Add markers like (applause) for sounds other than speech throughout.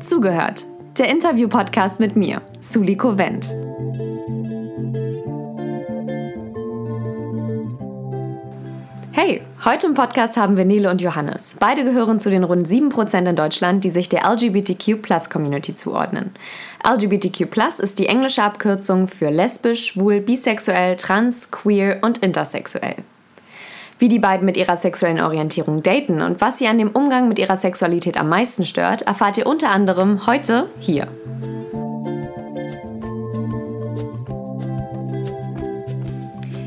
Zugehört. Der Interview-Podcast mit mir, Suliko Wendt. Heute im Podcast haben wir Nele und Johannes. Beide gehören zu den rund 7% in Deutschland, die sich der LGBTQ-Plus-Community zuordnen. LGBTQ ist die englische Abkürzung für lesbisch, schwul, bisexuell, trans, queer und intersexuell. Wie die beiden mit ihrer sexuellen Orientierung daten und was sie an dem Umgang mit ihrer Sexualität am meisten stört, erfahrt ihr unter anderem heute hier.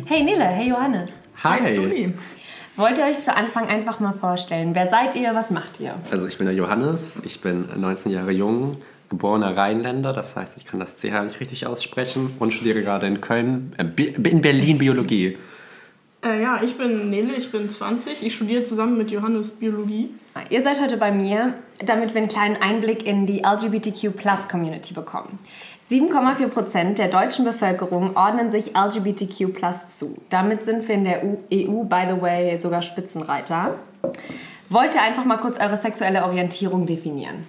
Hey Nele, hey Johannes. Hi. Hi, Suli. Wollt ihr euch zu Anfang einfach mal vorstellen? Wer seid ihr? Was macht ihr? Also ich bin der Johannes, ich bin 19 Jahre jung, geborener Rheinländer, das heißt, ich kann das CH nicht richtig aussprechen und studiere gerade in Köln, äh, in Berlin Biologie. Äh, ja, ich bin Nele, ich bin 20. Ich studiere zusammen mit Johannes Biologie. Ihr seid heute bei mir, damit wir einen kleinen Einblick in die LGBTQ-Plus-Community bekommen. 7,4% der deutschen Bevölkerung ordnen sich LGBTQ zu. Damit sind wir in der EU, by the way, sogar Spitzenreiter. Wollt ihr einfach mal kurz eure sexuelle Orientierung definieren?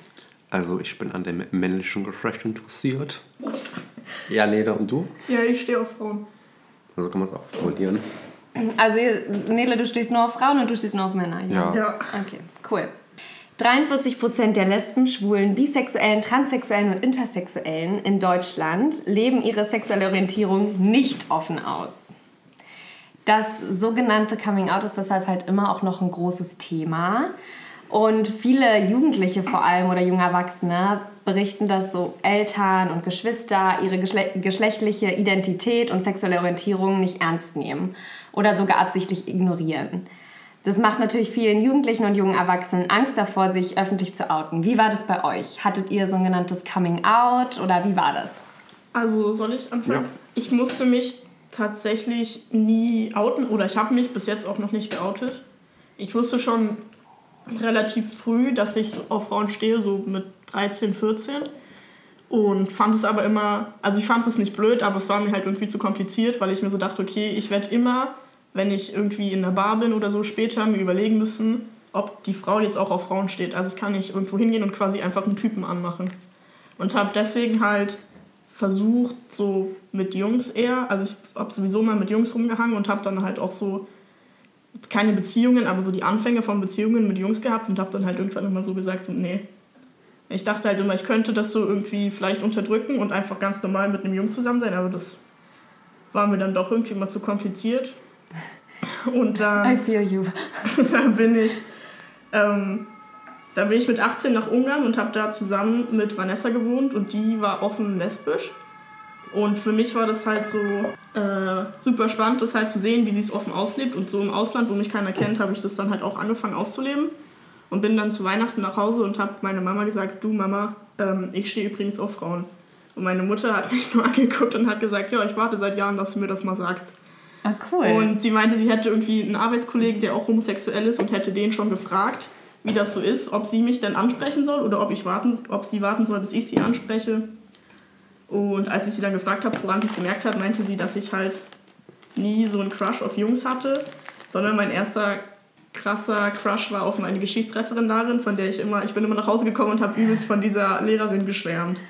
Also ich bin an dem männlichen Geschlecht interessiert. Ja, Leda, und du? Ja, ich stehe auf Frauen. Also kann man es auch formulieren. Also, Nele, du stehst nur auf Frauen und du stehst nur auf Männer. Ja. Ja. Okay, cool. 43% der Lesben, Schwulen, Bisexuellen, Transsexuellen und Intersexuellen in Deutschland leben ihre sexuelle Orientierung nicht offen aus. Das sogenannte Coming Out ist deshalb halt immer auch noch ein großes Thema. Und viele Jugendliche vor allem oder junge Erwachsene berichten, dass so Eltern und Geschwister ihre geschle geschlechtliche Identität und sexuelle Orientierung nicht ernst nehmen oder sogar absichtlich ignorieren. Das macht natürlich vielen Jugendlichen und jungen Erwachsenen Angst davor, sich öffentlich zu outen. Wie war das bei euch? Hattet ihr so ein genanntes Coming Out oder wie war das? Also soll ich anfangen? Ja. Ich musste mich tatsächlich nie outen oder ich habe mich bis jetzt auch noch nicht geoutet. Ich wusste schon relativ früh, dass ich auf Frauen stehe, so mit 13, 14. Und fand es aber immer, also ich fand es nicht blöd, aber es war mir halt irgendwie zu kompliziert, weil ich mir so dachte, okay, ich werde immer, wenn ich irgendwie in der Bar bin oder so später, mir überlegen müssen, ob die Frau jetzt auch auf Frauen steht. Also ich kann nicht irgendwo hingehen und quasi einfach einen Typen anmachen. Und habe deswegen halt versucht, so mit Jungs eher, also ich habe sowieso mal mit Jungs rumgehangen und habe dann halt auch so keine Beziehungen, aber so die Anfänge von Beziehungen mit Jungs gehabt und habe dann halt irgendwann immer so gesagt, so, nee. Ich dachte halt immer, ich könnte das so irgendwie vielleicht unterdrücken und einfach ganz normal mit einem Jungen zusammen sein, aber das war mir dann doch irgendwie mal zu kompliziert. Und dann feel you. (laughs) dann bin ich, ähm, dann bin ich mit 18 nach Ungarn und habe da zusammen mit Vanessa gewohnt und die war offen lesbisch. Und für mich war das halt so äh, super spannend, das halt zu sehen, wie sie es offen auslebt. Und so im Ausland, wo mich keiner kennt, habe ich das dann halt auch angefangen auszuleben. Und bin dann zu Weihnachten nach Hause und habe meiner Mama gesagt, du Mama, ähm, ich stehe übrigens auf Frauen. Und meine Mutter hat mich (laughs) nur angeguckt und hat gesagt, ja, ich warte seit Jahren, dass du mir das mal sagst. Ah, cool. Und sie meinte, sie hätte irgendwie einen Arbeitskollegen, der auch homosexuell ist und hätte den schon gefragt, wie das so ist, ob sie mich denn ansprechen soll oder ob, ich warten, ob sie warten soll, bis ich sie anspreche. Und als ich sie dann gefragt habe, woran sie es gemerkt hat, meinte sie, dass ich halt nie so einen Crush auf Jungs hatte, sondern mein erster krasser Crush war auf meine Geschichtsreferendarin, von der ich immer, ich bin immer nach Hause gekommen und habe übelst von dieser Lehrerin geschwärmt.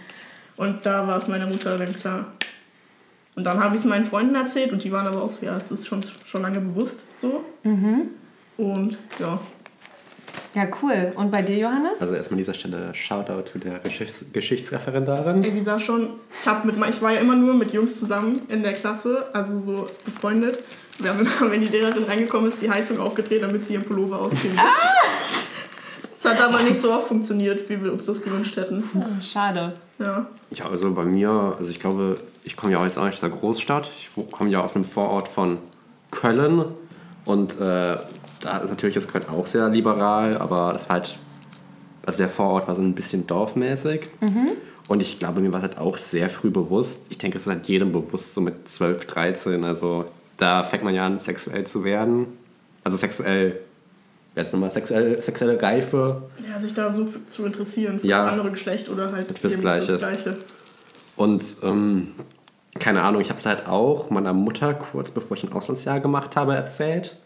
Und da war es meiner Mutter dann klar. Und dann habe ich es meinen Freunden erzählt und die waren aber auch so, ja, es ist schon, schon lange bewusst so. Und ja, ja, cool. Und bei dir, Johannes? Also erstmal an dieser Stelle Shoutout zu der Geschichts Geschichtsreferendarin. ey, die sah schon, ich, hab mit, ich war ja immer nur mit Jungs zusammen in der Klasse, also so befreundet. Wir haben immer, (laughs) wenn die Lehrerin reingekommen ist, die Heizung aufgedreht, damit sie ihren Pullover ausziehen muss. Es hat aber nicht so oft funktioniert, wie wir uns das gewünscht hätten. Oh, schade. Ja. Ja, also bei mir, also ich glaube, ich komme ja auch jetzt auch nicht aus der Großstadt. Ich komme ja aus einem Vorort von Köln. Und äh, da ist natürlich das Köln auch sehr liberal, aber es war halt, also der Vorort war so ein bisschen dorfmäßig. Und ich glaube, mir war es halt auch sehr früh bewusst. Ich denke, es ist halt jedem bewusst, so mit 12, 13. Also da fängt man ja an, sexuell zu werden. Also sexuell, wer ist nochmal, sexuell, sexuelle Reife. ja, sich da so zu interessieren für Ja. das andere Geschlecht oder halt Fürs Gleiche. Fürs Gleiche. Und ähm, keine Ahnung, ich habe es halt auch meiner Mutter kurz bevor ich ein Auslandsjahr gemacht habe erzählt.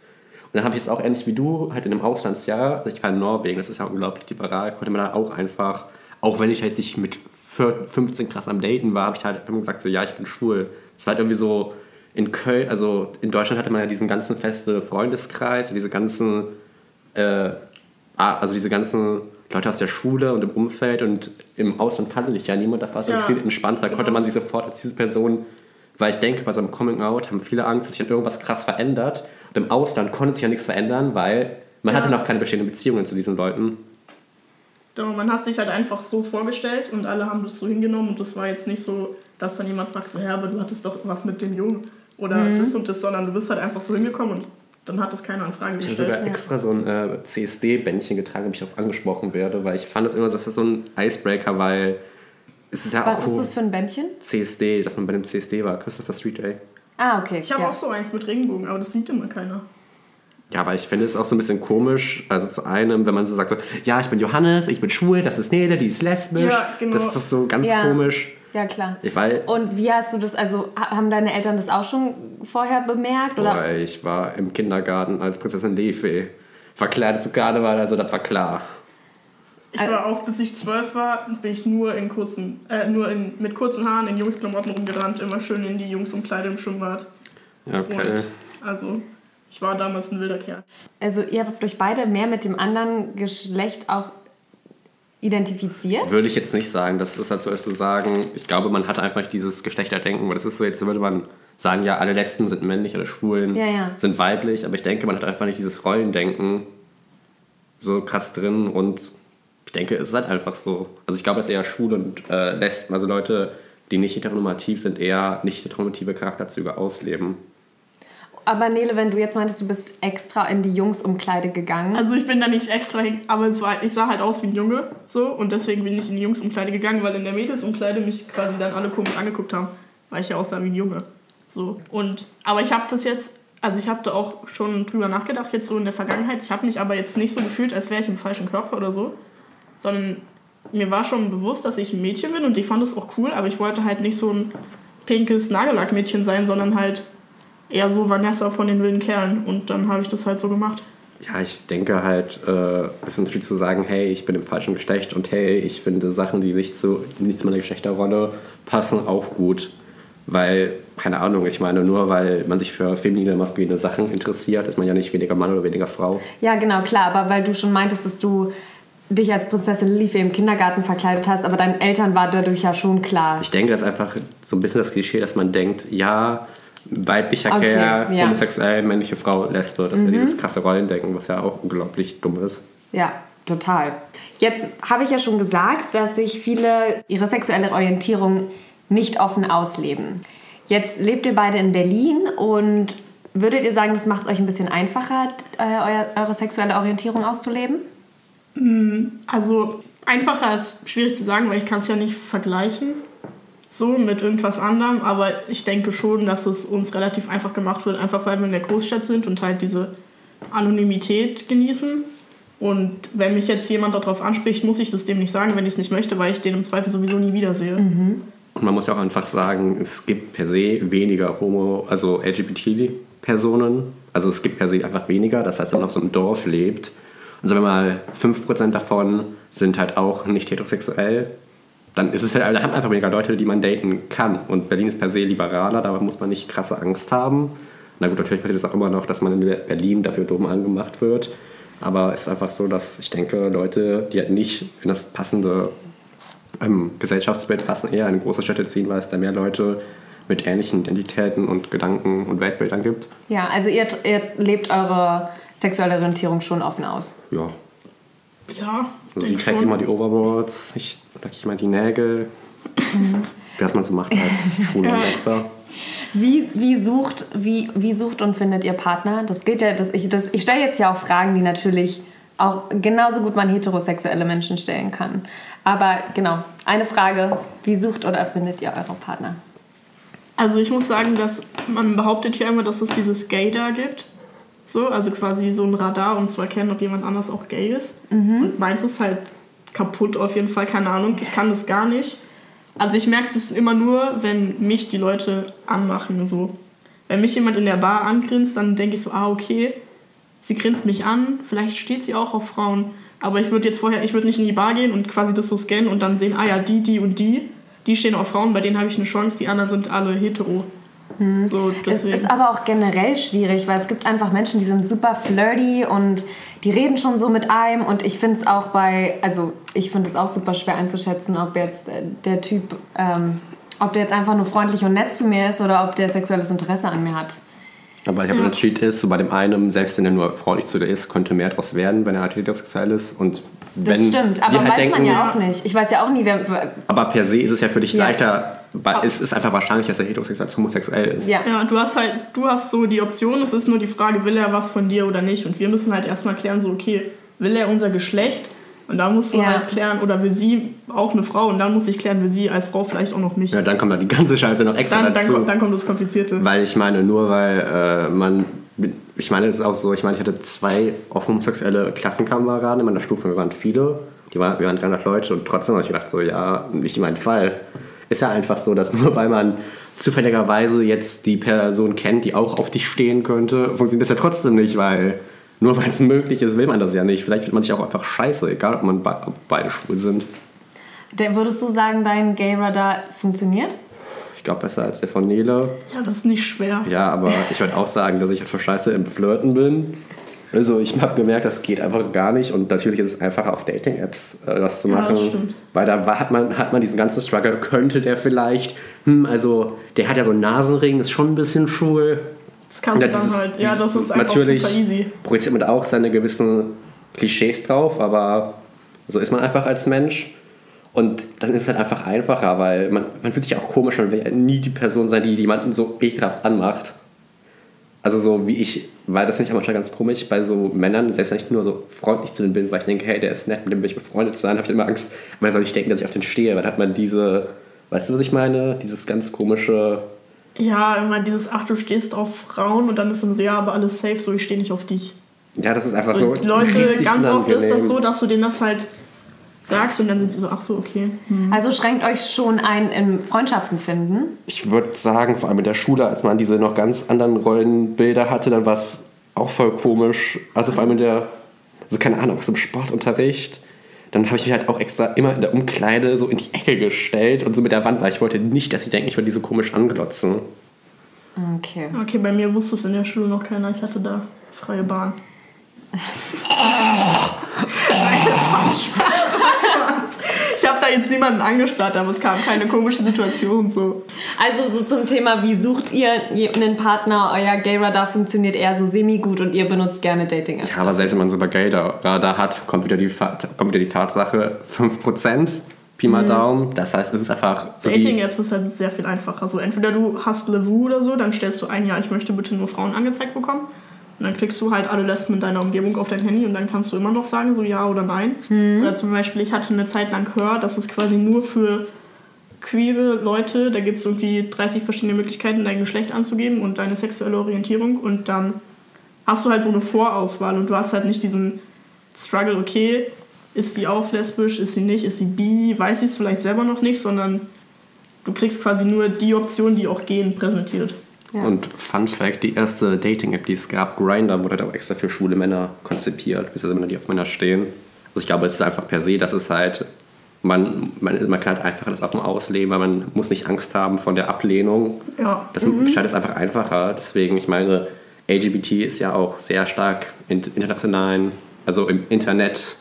Und dann habe ich es auch ähnlich wie du, halt in einem Auslandsjahr, ich war in Norwegen, das ist ja unglaublich liberal, konnte man da auch einfach, auch wenn ich halt nicht mit 15 krass am Daten war, habe ich halt immer gesagt, so ja, ich bin schwul. Es war halt irgendwie so, in Köln, also in Deutschland hatte man ja diesen ganzen feste Freundeskreis, diese ganzen, äh, also diese ganzen Leute aus der Schule und im Umfeld und im Ausland kannte dich ja niemand, da war es ja. viel entspannter, da konnte man sich sofort als diese Person, weil ich denke, bei so einem Coming Out haben viele Angst, dass sich irgendwas krass verändert und im Ausland konnte sich ja nichts verändern, weil man ja. hatte noch keine bestehenden Beziehungen zu diesen Leuten. Man hat sich halt einfach so vorgestellt und alle haben das so hingenommen und das war jetzt nicht so, dass dann jemand fragt, so, ja, aber du hattest doch was mit dem Jungen oder mhm. das und das, sondern du bist halt einfach so hingekommen und dann hat das keine Anfrage gestellt. Ich habe sogar extra so ein äh, CSD-Bändchen getragen, damit ich darauf angesprochen werde, weil ich fand das immer so, das ist so ein Icebreaker, weil es ist ja Was auch ist das für ein Bändchen? CSD, dass man bei dem CSD war, Christopher Street Day. Ah, okay. Ich habe ja. auch so eins mit Regenbogen, aber das sieht immer keiner. Ja, aber ich finde es auch so ein bisschen komisch, also zu einem, wenn man so sagt, so, ja, ich bin Johannes, ich bin schwul, das ist Nele, die ist lesbisch. Ja, genau. Das ist doch so ganz ja. komisch. Ja, klar. Ich, weil, und wie hast du das, also haben deine Eltern das auch schon vorher bemerkt? Oder? Boah, ich war im Kindergarten als Prinzessin Lefe verkleidet zu Karneval, also das war klar. Ich war auch, bis ich zwölf war, bin ich nur in kurzen, äh, nur in, mit kurzen Haaren in Jungsklamotten rumgerannt, immer schön in die Jungsumkleide im Schwimmbad. Ja, okay. Und also, ich war damals ein wilder Kerl. Also, ihr habt euch beide mehr mit dem anderen Geschlecht auch identifiziert? Würde ich jetzt nicht sagen. Das ist halt so, als zu sagen, ich glaube, man hat einfach dieses Geschlechterdenken, weil das ist so, jetzt würde man sagen, ja, alle Lesben sind männlich, alle Schwulen ja, ja. sind weiblich, aber ich denke, man hat einfach nicht dieses Rollendenken so krass drin und ich denke, es ist halt einfach so. Also ich glaube, es ist eher schwul und äh, Lesben, also Leute, die nicht heteronormativ sind, eher nicht heteronormative Charakterzüge ausleben. Aber Nele, wenn du jetzt meintest, du bist extra in die Jungsumkleide gegangen. Also ich bin da nicht extra hin, aber es war, ich sah halt aus wie ein Junge so und deswegen bin ich in die Jungsumkleide gegangen, weil in der Mädelsumkleide mich quasi dann alle komisch angeguckt haben, weil ich ja aussah wie ein Junge. So und aber ich habe das jetzt, also ich habe da auch schon drüber nachgedacht jetzt so in der Vergangenheit. Ich habe mich aber jetzt nicht so gefühlt, als wäre ich im falschen Körper oder so, sondern mir war schon bewusst, dass ich ein Mädchen bin und ich fand es auch cool, aber ich wollte halt nicht so ein pinkes Nagellackmädchen sein, sondern halt eher so Vanessa von den wilden Kerlen. Und dann habe ich das halt so gemacht. Ja, ich denke halt, äh, es ist natürlich zu sagen, hey, ich bin im falschen Geschlecht und hey, ich finde Sachen, die nicht zu, nicht zu meiner Geschlechterrolle passen, auch gut. Weil, keine Ahnung, ich meine, nur weil man sich für feminine, maskuline Sachen interessiert, ist man ja nicht weniger Mann oder weniger Frau. Ja, genau, klar, aber weil du schon meintest, dass du dich als Prinzessin Lilife im Kindergarten verkleidet hast, aber deinen Eltern war dadurch ja schon klar. Ich denke, das ist einfach so ein bisschen das Klischee, dass man denkt, ja, weiblicher okay, Kerl, ja. homosexuell, männliche Frau, Lesbe. Das mhm. ist ja dieses krasse Rollendenken, was ja auch unglaublich dumm ist. Ja, total. Jetzt habe ich ja schon gesagt, dass sich viele ihre sexuelle Orientierung nicht offen ausleben. Jetzt lebt ihr beide in Berlin und würdet ihr sagen, das macht es euch ein bisschen einfacher, äh, eure sexuelle Orientierung auszuleben? Mm, also einfacher ist schwierig zu sagen, weil ich kann es ja nicht vergleichen so mit irgendwas anderem, aber ich denke schon, dass es uns relativ einfach gemacht wird, einfach weil wir in der Großstadt sind und halt diese Anonymität genießen. Und wenn mich jetzt jemand darauf anspricht, muss ich das dem nicht sagen, wenn ich es nicht möchte, weil ich den im Zweifel sowieso nie wiedersehe. Mhm. Und man muss ja auch einfach sagen, es gibt per se weniger Homo, also LGBT-Personen. Also es gibt per se einfach weniger. Das heißt, wenn man auf so einem Dorf lebt, und sagen wir mal, 5% davon sind halt auch nicht heterosexuell, dann ist es ja, da haben einfach weniger Leute, die man daten kann. Und Berlin ist per se liberaler, da muss man nicht krasse Angst haben. Na gut, natürlich passiert es auch immer noch, dass man in Berlin dafür dumm angemacht wird. Aber es ist einfach so, dass ich denke, Leute, die halt nicht in das passende ähm, Gesellschaftsbild passen, eher in große Städte ziehen, weil es da mehr Leute mit ähnlichen Identitäten und Gedanken und Weltbildern gibt. Ja, also ihr, ihr lebt eure sexuelle Orientierung schon offen aus. Ja, ja. Also sie trägt immer die Overboards, ich lacke immer die Nägel. Mhm. Was man so macht als ja. (laughs) Wie, wie, sucht, wie, wie sucht und findet ihr Partner? Das gilt ja, das, ich, das, ich stelle jetzt ja auch Fragen, die natürlich auch genauso gut man heterosexuelle Menschen stellen kann. Aber genau, eine Frage, wie sucht oder findet ihr eure Partner? Also ich muss sagen, dass man behauptet ja immer, dass es dieses Gay da gibt. So, also quasi so ein Radar, um zu erkennen, ob jemand anders auch gay ist. Mhm. Und meins ist halt kaputt auf jeden Fall, keine Ahnung, ich kann das gar nicht. Also ich merke es immer nur, wenn mich die Leute anmachen. So. Wenn mich jemand in der Bar angrinst, dann denke ich so, ah, okay, sie grinst mich an, vielleicht steht sie auch auf Frauen. Aber ich würde jetzt vorher, ich würde nicht in die Bar gehen und quasi das so scannen und dann sehen, ah ja, die, die und die, die stehen auf Frauen, bei denen habe ich eine Chance, die anderen sind alle hetero. Hm. So, es ist aber auch generell schwierig, weil es gibt einfach Menschen, die sind super flirty und die reden schon so mit einem und ich finde es auch bei, also ich finde es auch super schwer einzuschätzen, ob jetzt äh, der Typ, ähm, ob der jetzt einfach nur freundlich und nett zu mir ist oder ob der sexuelles Interesse an mir hat. Aber ich habe ja. Cheat ist, so bei dem einen, selbst wenn er nur freundlich zu dir ist, könnte mehr daraus werden, wenn er halt heterosexuell ist. Und das wenn stimmt, aber halt weiß denken, man ja auch nicht. Ich weiß ja auch nie, wer. Aber per se ist es ja für dich ja. leichter, weil es ist einfach wahrscheinlich, dass er heterosexuell als homosexuell ist. Ja. ja, du hast halt, du hast so die Option, es ist nur die Frage, will er was von dir oder nicht. Und wir müssen halt erstmal klären, so, okay, will er unser Geschlecht? Und da musst du ja. halt klären, oder will sie auch eine Frau? Und dann muss ich klären, will sie als Frau vielleicht auch noch mich. Ja, dann kommt da die ganze Scheiße noch extra dann, dazu. Dann, dann kommt das Komplizierte. Weil ich meine, nur weil äh, man ich meine, es ist auch so, ich meine, ich hatte zwei homosexuelle Klassenkameraden in meiner Stufe, wir waren viele, die waren, wir waren 300 Leute und trotzdem habe ich gedacht, so, ja, nicht mein Fall. Ist ja einfach so, dass (laughs) nur weil man zufälligerweise jetzt die Person kennt, die auch auf dich stehen könnte, funktioniert das ja trotzdem nicht, weil nur weil es möglich ist, will man das ja nicht. Vielleicht wird man sich auch einfach scheiße, egal ob man be beide schwul sind. Würdest du sagen, dein Gay-Radar funktioniert? Ich glaube, besser als der von Nele. Ja, das ist nicht schwer. Ja, aber ich würde auch sagen, dass ich halt für scheiße im Flirten bin. Also ich habe gemerkt, das geht einfach gar nicht und natürlich ist es einfacher auf Dating-Apps äh, das zu machen. Ja, das stimmt. Weil da hat man, hat man diesen ganzen Struggle, könnte der vielleicht, hm, also der hat ja so einen Nasenring, ist schon ein bisschen schwul, das kannst ja, du dann halt, ja, das ist einfach natürlich super easy. projiziert man auch seine gewissen Klischees drauf, aber so ist man einfach als Mensch. Und dann ist es halt einfach einfacher, weil man, man fühlt sich auch komisch, man will ja nie die Person sein, die jemanden so ekelhaft anmacht. Also so wie ich, weil das finde ich auch manchmal ganz komisch bei so Männern, selbst wenn ich nur so freundlich zu denen bin, weil ich denke, hey, der ist nett, mit dem will ich befreundet sein, habe ich immer Angst, weil soll nicht denken, dass ich auf den stehe, weil dann hat man diese, weißt du, was ich meine? Dieses ganz komische ja, immer dieses, ach, du stehst auf Frauen und dann ist dann so, ja, aber alles safe, so, ich stehe nicht auf dich. Ja, das ist einfach so. so Leute, (laughs) ganz oft ist das so, dass du denen das halt sagst und dann sind sie so, ach so, okay. Hm. Also schränkt euch schon ein im Freundschaften finden? Ich würde sagen, vor allem in der Schule, als man diese noch ganz anderen Rollenbilder hatte, dann war es auch voll komisch. Also vor allem in der, also keine Ahnung, aus dem Sportunterricht. Dann habe ich mich halt auch extra immer in der Umkleide so in die Ecke gestellt und so mit der Wand, weil ich wollte nicht, dass sie denken, ich würde die so komisch anglotzen. Okay. Okay, bei mir wusste es in der Schule noch keiner. Ich hatte da freie Bahn. Ich habe da jetzt niemanden angestarrt, aber es kam keine komische Situation so. Also so zum Thema, wie sucht ihr einen Partner? Euer Gay-Radar funktioniert eher so semi-gut und ihr benutzt gerne Dating-Apps. Ja, aber selbst wenn man so bei Gay-Radar hat, kommt wieder, die, kommt wieder die Tatsache, 5%. Pi mal mhm. Daumen. Das heißt, es ist einfach so. Dating-Apps ist halt sehr viel einfacher. Also entweder du hast Levu oder so, dann stellst du ein, ja, ich möchte bitte nur Frauen angezeigt bekommen. Und dann kriegst du halt alle Lesben in deiner Umgebung auf dein Handy und dann kannst du immer noch sagen, so ja oder nein. Mhm. Oder zum Beispiel, ich hatte eine Zeit lang gehört, dass es quasi nur für queere Leute, da gibt es irgendwie 30 verschiedene Möglichkeiten, dein Geschlecht anzugeben und deine sexuelle Orientierung und dann hast du halt so eine Vorauswahl und du hast halt nicht diesen Struggle, okay, ist die auch lesbisch, ist sie nicht, ist sie bi, weiß sie es vielleicht selber noch nicht, sondern du kriegst quasi nur die Option, die auch gehen, präsentiert. Ja. Und Fun Fact: Die erste Dating-App, die es gab, Grinder, wurde halt auch extra für schwule Männer konzipiert, bis Männer, die auf Männer stehen. Also ich glaube, es ist einfach per se, dass es halt, man, man, man kann halt einfach das offen ausleben, weil man muss nicht Angst haben von der Ablehnung. Ja. Das mhm. es einfach einfacher. Deswegen, ich meine, LGBT ist ja auch sehr stark in internationalen, also im Internet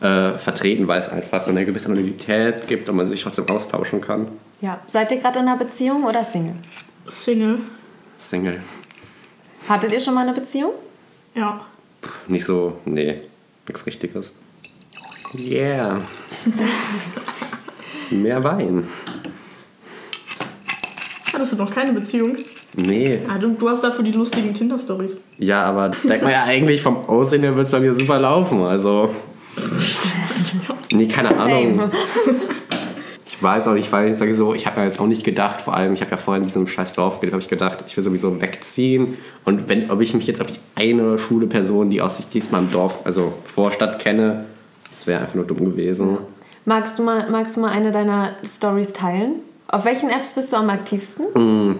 äh, vertreten, weil es einfach so eine gewisse Anonymität gibt und man sich trotzdem austauschen kann. Ja. Seid ihr gerade in einer Beziehung oder Single? Single. Single. Hattet ihr schon mal eine Beziehung? Ja. Nicht so, nee, nichts Richtiges. Yeah. (laughs) Mehr Wein. Hattest du noch keine Beziehung? Nee. Ah, du, du hast dafür die lustigen Tinder-Stories. Ja, aber denkt man ja (laughs) eigentlich vom Aussehen her wird es bei mir super laufen. Also. Nee, keine Ahnung (laughs) weiß auch nicht, weil ich sage so, ich habe ja jetzt auch nicht gedacht, vor allem, ich habe ja vorhin in diesem scheiß Dorf gelebt, habe ich gedacht, ich will sowieso wegziehen. Und wenn, ob ich mich jetzt auf die eine Schule Person, die aus sich diesmal im Dorf, also Vorstadt kenne, das wäre einfach nur dumm gewesen. Magst du mal, magst du mal eine deiner Stories teilen? Auf welchen Apps bist du am aktivsten? Mm,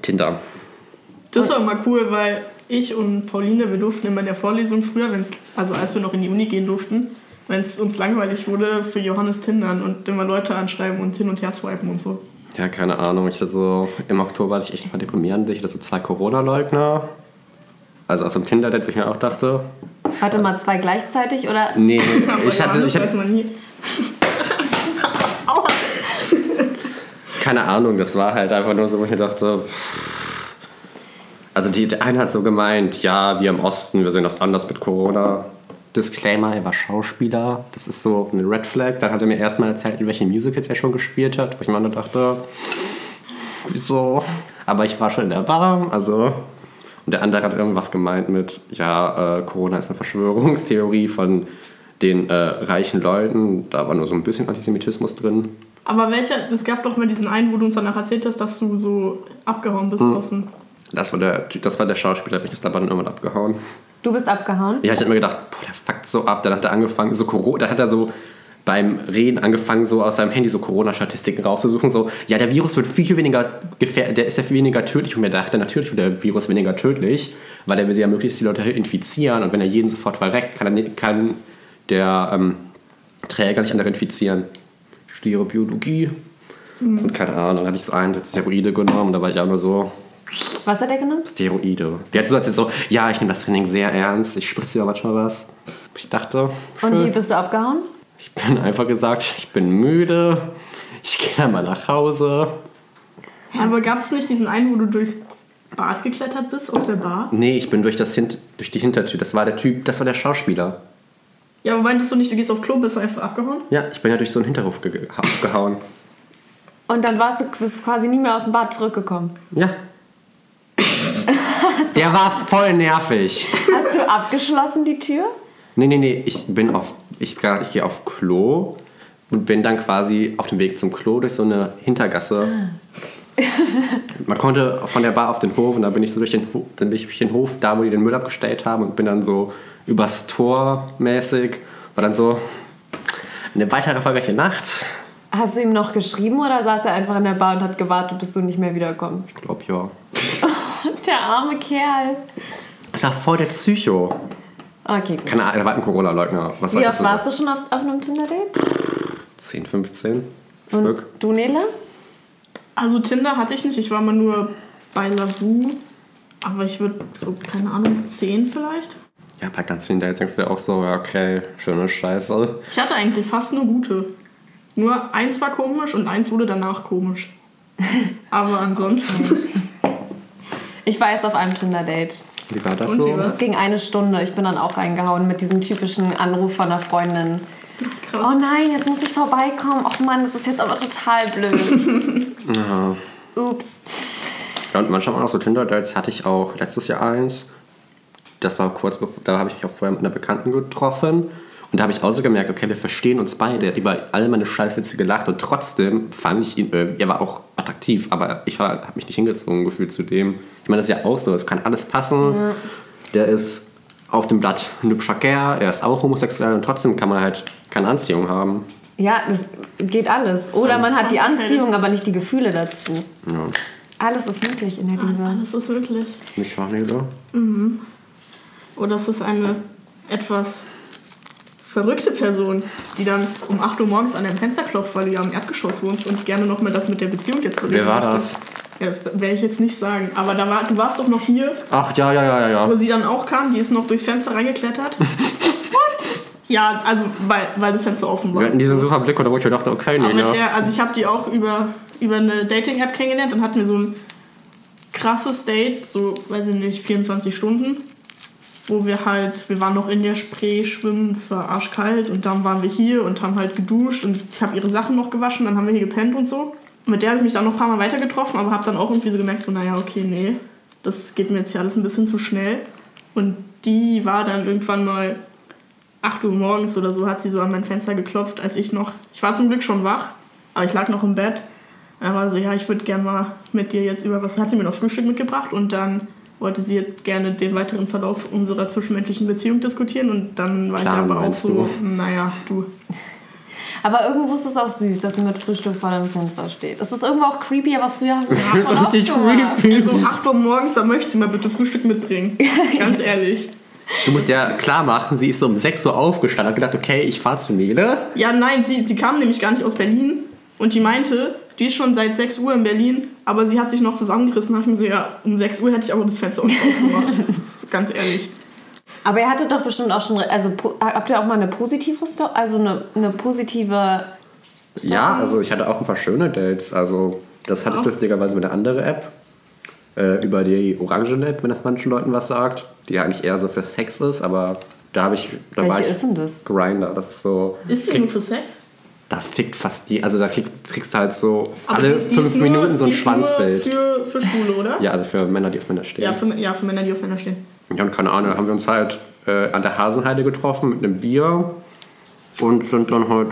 Tinder. Das war immer cool, weil ich und Pauline, wir durften immer in der Vorlesung früher, wenn's, also als wir noch in die Uni gehen durften, wenn es uns langweilig wurde, für Johannes Tindern und immer Leute anschreiben und hin und her swipen und so. Ja, keine Ahnung. Ich hatte so, im Oktober hatte ich echt mal deprimierend. Ich hatte so zwei Corona-Leugner. Also aus dem Tinder-Date, wo ich mir auch dachte. Hatte mal zwei gleichzeitig oder? Nee, (laughs) Aber ich hatte, ich weiß hatte man nie. (laughs) Aua. keine Ahnung. Das war halt einfach nur so, wo ich mir dachte. Also die, der eine hat so gemeint, ja, wir im Osten, wir sehen das anders mit Corona. Disclaimer, er war Schauspieler. Das ist so eine Red Flag. Dann hat er mir erstmal erzählt, in welchen Musicals er schon gespielt hat, wo ich mir nur dachte, wieso? Aber ich war schon in der Bar, also. Und der andere hat irgendwas gemeint mit, ja, äh, Corona ist eine Verschwörungstheorie von den äh, reichen Leuten. Da war nur so ein bisschen Antisemitismus drin. Aber welcher, es gab doch mal diesen einen, wo du uns danach erzählt hast, dass du so abgehauen bist Hm. außen. Das war der, das war der Schauspieler, welches da dann irgendwann abgehauen. Du bist abgehauen? Ja, ich hab mir gedacht, boah, der fuckt so ab. Dann hat er angefangen, so Corona, dann hat er so beim Reden angefangen, so aus seinem Handy so Corona-Statistiken rauszusuchen. So, ja, der Virus wird viel, weniger gefährdet, der ist ja viel weniger tödlich. Und mir dachte, natürlich wird der Virus weniger tödlich, weil er will ja möglichst die Leute infizieren. Und wenn er jeden sofort verreckt, kann, er, kann der ähm, Träger nicht andere infizieren. Ich studiere Biologie. Und keine Ahnung, hatte ich so ein Steroide genommen. Da war ich auch nur so, Was hat er genommen? Steroide. Die hat so erzählt so, ja, ich nehme das Training sehr ernst, ich spritze ja manchmal was. Ich dachte, Und wie schön. bist du abgehauen? Ich bin einfach gesagt, ich bin müde, ich gehe dann mal nach Hause. Aber gab es nicht diesen einen, wo du durchs Bad geklettert bist, aus der Bar? Nee, ich bin durch, das Hint durch die Hintertür. Das war der Typ, das war der Schauspieler. Ja, aber meintest du nicht, du gehst auf Klo, bist du einfach abgehauen? Ja, ich bin ja durch so einen Hinterhof ge ge- gehauen. Und dann warst du quasi nie mehr aus dem Bad zurückgekommen. Ja. Der war voll nervig. Hast du abgeschlossen die Tür? Nee, nee, nee, ich bin auf, ich, ich gehe auf Klo und bin dann quasi auf dem Weg zum Klo durch so eine Hintergasse. (laughs) Man konnte von der Bar auf den Hof und dann bin ich so durch den, Ho- dann bin ich durch den Hof, da wo die den Müll abgestellt haben und bin dann so übers Tor mäßig, war dann so eine weitere erfolgreiche Nacht. Hast du ihm noch geschrieben oder saß er einfach in der Bar und hat gewartet, bis du nicht mehr wiederkommst? Ich glaube, ja. (laughs) (laughs) Der arme Kerl. Das war voll der Psycho. Okay, gut. Keine Ahnung, er war ein Corona-Leugner. Was Wie oft sagen? warst du schon auf, auf einem Tinder-Date? 10, 15 Und Stück. du, Nele? Also Tinder hatte ich nicht, ich war mal nur bei Lavu. Aber ich würde so, keine Ahnung, 10 vielleicht. Ja, bei ganz vielen Dates denkst du dir auch so, ja, okay, schöne Scheiße. Ich hatte eigentlich fast nur gute. Nur eins war komisch und eins wurde danach komisch. (laughs) Aber ansonsten. (laughs) Ich war erst auf einem Tinder-Date. Wie war das Und so? Es ging eine Stunde. Ich bin dann auch reingehauen mit diesem typischen Anruf von einer Freundin. Krass. Oh nein, jetzt muss ich vorbeikommen. Och Mann, das ist jetzt aber total blöd. (laughs) Ja. Ups. Ja, und manchmal auch so Tinder-Dates hatte ich auch letztes Jahr eins. Das war kurz bevor, da habe ich mich auch vorher mit einer Bekannten getroffen. Und da habe ich auch so gemerkt, okay, wir verstehen uns beide. Er hat über all meine Scheißwitze gelacht und trotzdem fand ich ihn, äh, er war auch attraktiv, aber ich habe mich nicht hingezogen gefühlt zu dem. Ich meine, das ist ja auch so, es kann alles passen. Der ist auf dem Blatt ein hübscher Kerl, er ist auch homosexuell und trotzdem kann man halt keine Anziehung haben. Ja, das geht alles. Oder man hat die Anziehung, aber nicht die Gefühle dazu. Ja, Alles ist möglich in der Liebe. Alles ist wirklich. nicht wahr, Nele? Oder es ist eine etwas verrückte Person, die dann um 8 Uhr morgens an deinem Fenster klopft, weil du ja am Erdgeschoss wohnst und gerne noch mal das mit der Beziehung jetzt Wer war möchte. das? Ja, das werde ich jetzt nicht sagen. Aber da war, du warst doch noch hier, Ach, ja, ja, ja, ja, wo ja. sie dann auch kam. Die ist noch durchs Fenster reingeklettert. (laughs) What? Ja, also weil, weil das Fenster offen war. Wir hatten diesen super Blick, oder wo ich mir dachte, okay, Aber Nele. mit der, also ich habe die auch über, über eine Dating-App kennengelernt. Dann hatten wir so ein krasses Date, so, weiß ich nicht, 24 Stunden. Wo wir halt, wir waren noch in der Spree schwimmen, es war arschkalt und dann waren wir hier und haben halt geduscht und ich habe ihre Sachen noch gewaschen, dann haben wir hier gepennt und so. Mit der habe ich mich dann noch ein paar Mal weiter getroffen, aber habe dann auch irgendwie so gemerkt, so, naja, okay, nee, das geht mir jetzt hier alles ein bisschen zu schnell. Und die war dann irgendwann mal 8 Uhr morgens oder so, hat sie so an mein Fenster geklopft, als ich noch, ich war zum Glück schon wach, aber ich lag noch im Bett. Dann sie so, ja, ich würde gerne mal mit dir jetzt über was, hat sie mir noch Frühstück mitgebracht und dann wollte sie gerne den weiteren Verlauf unserer zwischenmenschlichen Beziehung diskutieren und dann war Plan, ich aber auch so, naja, du. Aber irgendwo ist es auch süß, dass sie mit Frühstück vor dem Fenster steht. Es ist irgendwo auch creepy, aber früher habe ich das oft gemacht. creepy. So 8 Uhr morgens, da möchte sie mal bitte Frühstück mitbringen. (laughs) Ganz ehrlich. Du musst ja klar machen, sie ist so um 6 Uhr aufgestanden, hat gedacht, okay, ich fahr zu Nele. Ja, nein, sie, sie kam nämlich gar nicht aus Berlin. Und die meinte, die ist schon seit 6 Uhr in Berlin, aber sie hat sich noch zusammengerissen. Da hab ich mir so, ja, um 6 Uhr hätte ich aber das Fenster auch nicht aufgemacht. (laughs) so, ganz ehrlich. Aber ihr hattet doch bestimmt auch schon, also po- habt ihr auch mal eine positive Story, also eine, eine positive Story? Ja, also ich hatte auch ein paar schöne Dates. Also das hatte ich lustigerweise mit einer anderen App. Äh, über die Orangen-App, wenn das manchen Leuten was sagt. Die eigentlich eher so für Sex ist, aber da habe ich... Da war Welche ich ist denn das? Grinder, das ist so... Ist sie nur für Sex? Da fickt fast die... Also da krieg, kriegst du halt so Aber alle die- die fünf nur- Minuten so ein Schwanzbild. Für, für Schwule, oder? Ja, also für Männer, die auf Männer stehen. Ja, für, ja, für Männer, die auf Männer stehen. Ja, und keine Ahnung, da haben wir uns halt äh, an der Hasenheide getroffen mit einem Bier und sind dann halt.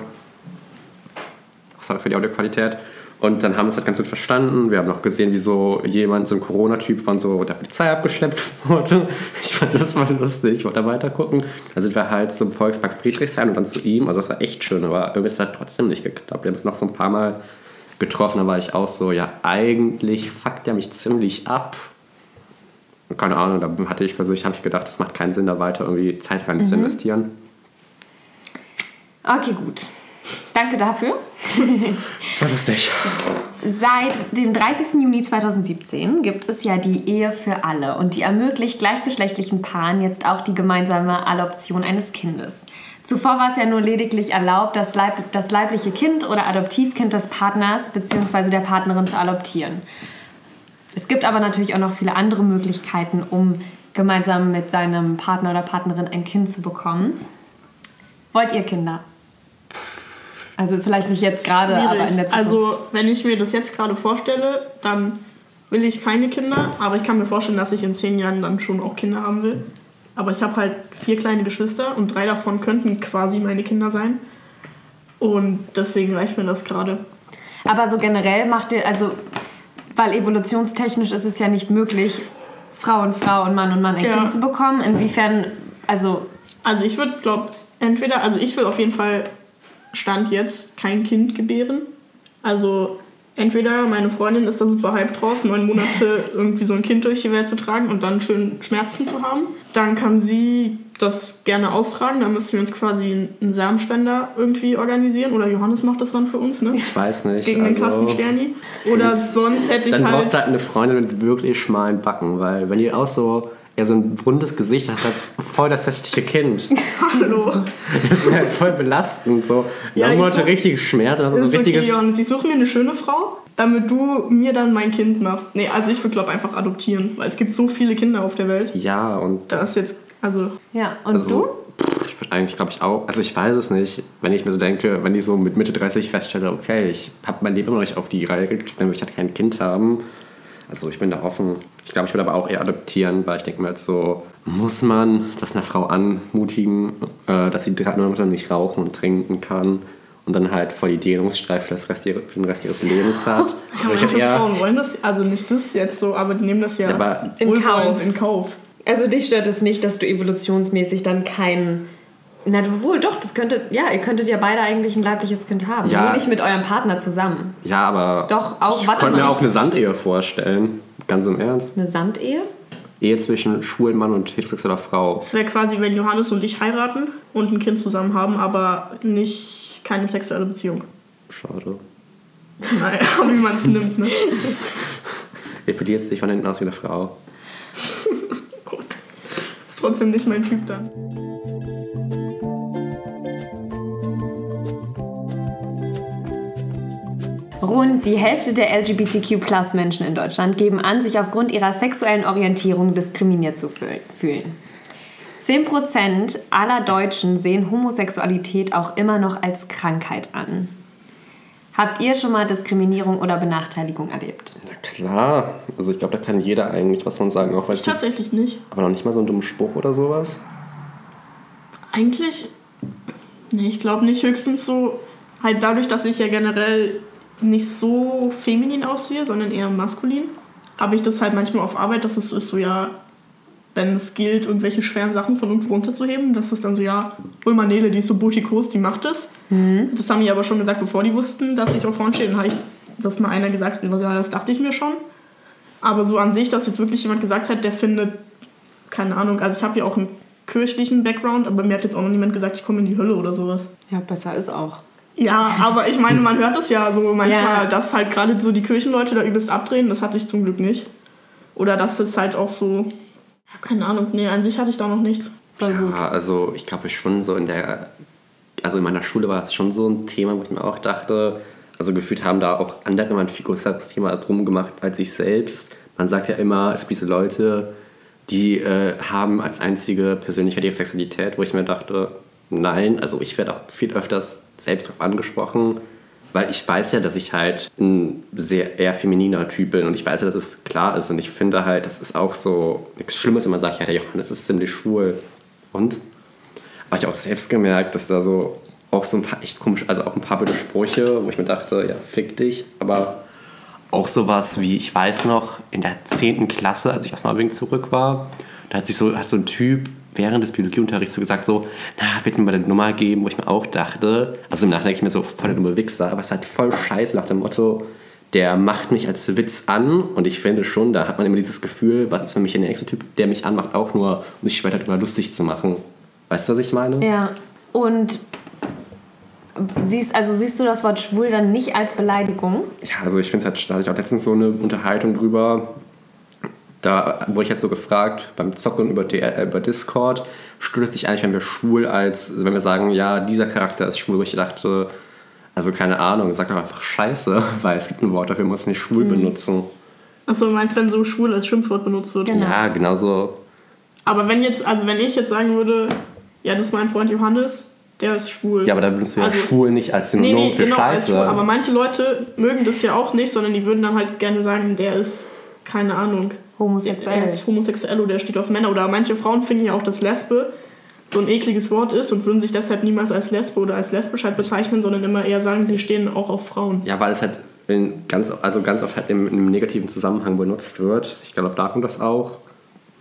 Was hat für die Audioqualität? Und dann haben wir uns halt ganz gut verstanden. Wir haben noch gesehen, wie so jemand, so ein Corona-Typ von so der Polizei abgeschleppt (laughs) wurde. Ich fand das mal lustig, ich wollte da weiter gucken. Dann sind wir halt zum Volkspark Friedrichshain und dann zu ihm. Also das war echt schön, aber irgendwie hat es halt trotzdem nicht geklappt. Wir haben uns noch so ein paar Mal getroffen, da war ich auch so, ja, eigentlich fuckt er mich ziemlich ab. Und Keine Ahnung, da hatte ich persönlich habe ich gedacht, das macht keinen Sinn, da weiter irgendwie Zeit rein zu investieren. Okay, gut. Danke dafür. Das war lustig. Seit dem 30. Juni 2017 gibt es ja die Ehe für alle und die ermöglicht gleichgeschlechtlichen Paaren jetzt auch die gemeinsame Adoption eines Kindes. Zuvor war es ja nur lediglich erlaubt, das, Leib das leibliche Kind oder Adoptivkind des Partners bzw. der Partnerin zu adoptieren. Es gibt aber natürlich auch noch viele andere Möglichkeiten, um gemeinsam mit seinem Partner oder Partnerin ein Kind zu bekommen. Wollt ihr Kinder? Also vielleicht nicht jetzt gerade, aber in der Zukunft. Also, wenn ich mir das jetzt gerade vorstelle, dann will ich keine Kinder, aber ich kann mir vorstellen, dass ich in zehn Jahren dann schon auch Kinder haben will. Aber ich habe halt vier kleine Geschwister und drei davon könnten quasi meine Kinder sein. Und deswegen reicht mir das gerade. Aber so generell macht ihr, also, weil evolutionstechnisch ist es ja nicht möglich, Frau und Frau und Mann und Mann ein Ja. Kind zu bekommen. Inwiefern, also, Also ich würde, glaube entweder, also ich will auf jeden Fall Stand jetzt kein Kind gebären. Also entweder meine Freundin ist da super hype drauf, neun Monate (laughs) irgendwie so ein Kind durch die Welt zu tragen und dann schön Schmerzen zu haben. Dann kann sie das gerne austragen. Dann müssten wir uns quasi einen Samenspender irgendwie organisieren. Oder Johannes macht das dann für uns, ne? Ich weiß nicht. Gegen den also, Kassensterni. Oder sonst hätte ich Dann brauchst halt. du halt eine Freundin mit wirklich schmalen Backen, weil wenn die auch so eher so ein rundes Gesicht hat, hat voll das hässliche Kind. (laughs) Hallo. Das ist halt voll belastend. So. Ja, Ja, ich Monate such- richtig Schmerz, also so ein Ist okay, richtiges. Johannes. Ich suche mir eine schöne Frau, damit du mir dann mein Kind machst. Nee, also ich würde glaube einfach adoptieren, weil es gibt so viele Kinder auf der Welt. ja, und Da ist jetzt, also ja. Und Also, pff, ich würde eigentlich, glaube ich, auch. Also, ich weiß es nicht. Wenn ich mir so denke, wenn ich so mit Mitte 30 feststelle, okay, ich habe mein Leben noch nicht auf die Reihe gekriegt, dann will ich halt kein Kind haben. Also, ich bin da offen. Ich glaube, ich würde aber auch eher adoptieren, weil ich denke mir halt so, muss man das einer Frau anmutigen, äh, dass sie drei Monate nicht rauchen und trinken kann und dann halt voll die Dehnungsstreif für, das Rest ihre, für den Rest ihres Lebens hat? (laughs) ja, halt manche eher- Frauen wollen das, also nicht das jetzt so, aber die nehmen das ja, Ja, aber- In Kauf. in Kauf. Also dich stört es nicht, dass du evolutionsmäßig dann kein. Na wohl, doch, das könntet, ja, ihr könntet ja beide eigentlich ein leibliches Kind haben. Ja. Nur nicht mit eurem Partner zusammen. Ja, aber Doch, auch- ich warte konnte mal, mir ich- auch eine Sandehe vorstellen. Ganz im Ernst. Eine Sandehe? Ehe zwischen schwulen Mann und heterosexueller Frau. Es wäre quasi, wenn Johannes und ich heiraten und ein Kind zusammen haben, aber nicht keine sexuelle Beziehung. Schade. Naja, (laughs) wie man es nimmt, ne? (laughs) Epiliert sich von hinten aus wie eine Frau. (laughs) Gut. Ist trotzdem nicht mein Typ dann. Rund die Hälfte der LGBTQ-Plus-Menschen in Deutschland geben an, sich aufgrund ihrer sexuellen Orientierung diskriminiert zu fühl- fühlen. 10% aller Deutschen sehen Homosexualität auch immer noch als Krankheit an. Habt ihr schon mal Diskriminierung oder Benachteiligung erlebt? Na klar. Also ich glaube, da kann jeder eigentlich was von sagen, auch weil Ich tatsächlich nicht. aber noch nicht mal so einen dummen Spruch oder sowas. Eigentlich, nee, ich glaube nicht. Höchstens so, halt dadurch, dass ich ja generell nicht so feminin aussehe, sondern eher maskulin, habe ich das halt manchmal auf Arbeit, dass es so ist, so ja, wenn es gilt, irgendwelche schweren Sachen von irgendwo runterzuheben. Das ist dann so, ja, hol mal Nele, die ist so buschikos, die macht das. Mhm. Das haben die aber schon gesagt, bevor die wussten, dass ich auf Frauen stehe. Dann habe ich das mal einer gesagt, das dachte ich mir schon. Aber so an sich, dass jetzt wirklich jemand gesagt hat, der findet, keine Ahnung, also ich habe ja auch einen kirchlichen Background, aber mir hat jetzt auch noch niemand gesagt, ich komme in die Hölle oder sowas. Ja, besser ist auch. Ja, aber ich meine, man hört das ja so manchmal, Ja. dass halt gerade so die Kirchenleute da übelst abdrehen. Das hatte ich zum Glück nicht. Oder dass es halt auch so, ja, keine Ahnung, nee, an sich hatte ich da noch nichts. Gut. Ja, also ich glaube schon so in der, also in meiner Schule war es schon so ein Thema, wo ich mir auch dachte, also gefühlt haben da auch andere mal ein viel größeres Thema drum gemacht als ich selbst. Man sagt ja immer, es gibt diese Leute, die äh, haben als einzige Persönlichkeit ihre Sexualität, wo ich mir dachte, nein, also ich werde auch viel öfters selbst darauf angesprochen, weil ich weiß ja, dass ich halt ein sehr eher femininer Typ bin und ich weiß ja, dass es klar ist und ich finde halt, das ist auch so nichts Schlimmes, wenn man sagt, ja, der Johannes ist ziemlich schwul. Und? Aber ich auch selbst gemerkt, dass da so auch so ein paar echt komisch, also auch ein paar blöde Sprüche, wo ich mir dachte, ja, fick dich, aber auch sowas wie, ich weiß noch, in der 10. Klasse, als ich aus Norwegen zurück war, da hat sich so, hat so ein Typ während des Biologieunterrichts so gesagt, so, na, willst du mir mal deine Nummer geben, wo ich mir auch dachte, also im Nachhinein denke ich mir so, voll der dumme Wichser, aber es ist halt voll scheiße nach dem Motto, der macht mich als Witz an und ich finde schon, da hat man immer dieses Gefühl, was ist für mich der nächste Typ, der mich anmacht, auch nur, um sich weiter darüber lustig zu machen. Weißt du, was ich meine? Ja. Und siehst, also siehst du das Wort schwul dann nicht als Beleidigung? Ja, also ich finde es halt, hatte ich auch letztens so eine Unterhaltung drüber. Da wurde ich jetzt so gefragt, beim Zocken über, die, äh, über Discord, stört es dich eigentlich, wenn wir schwul als, also wenn wir sagen, ja, dieser Charakter ist schwul, wo ich dachte, also keine Ahnung, sag doch einfach Scheiße, (laughs) weil es gibt ein Wort dafür, man muss nicht schwul benutzen. Achso, du meinst, wenn so schwul als Schimpfwort benutzt wird? Genau. Ja, genauso. Aber wenn jetzt, also wenn ich jetzt sagen würde, ja, das ist mein Freund Johannes, der ist schwul. Ja, aber da benutzt du ja Also- schwul nicht als nee, Synonym nee, für genau, Scheiße. schwul. Aber manche Leute mögen das ja auch nicht, sondern die würden dann halt gerne sagen, der ist, keine Ahnung, Homosexuell. Er ist homosexuell oder er steht auf Männer. Oder manche Frauen finden ja auch, dass Lesbe so ein ekliges Wort ist und würden sich deshalb niemals als Lesbe oder als lesbisch halt bezeichnen, sondern immer eher sagen, sie stehen auch auf Frauen. Ja, weil es halt in ganz, also ganz oft halt im, in einem negativen Zusammenhang benutzt wird. Ich glaube, da kommt das auch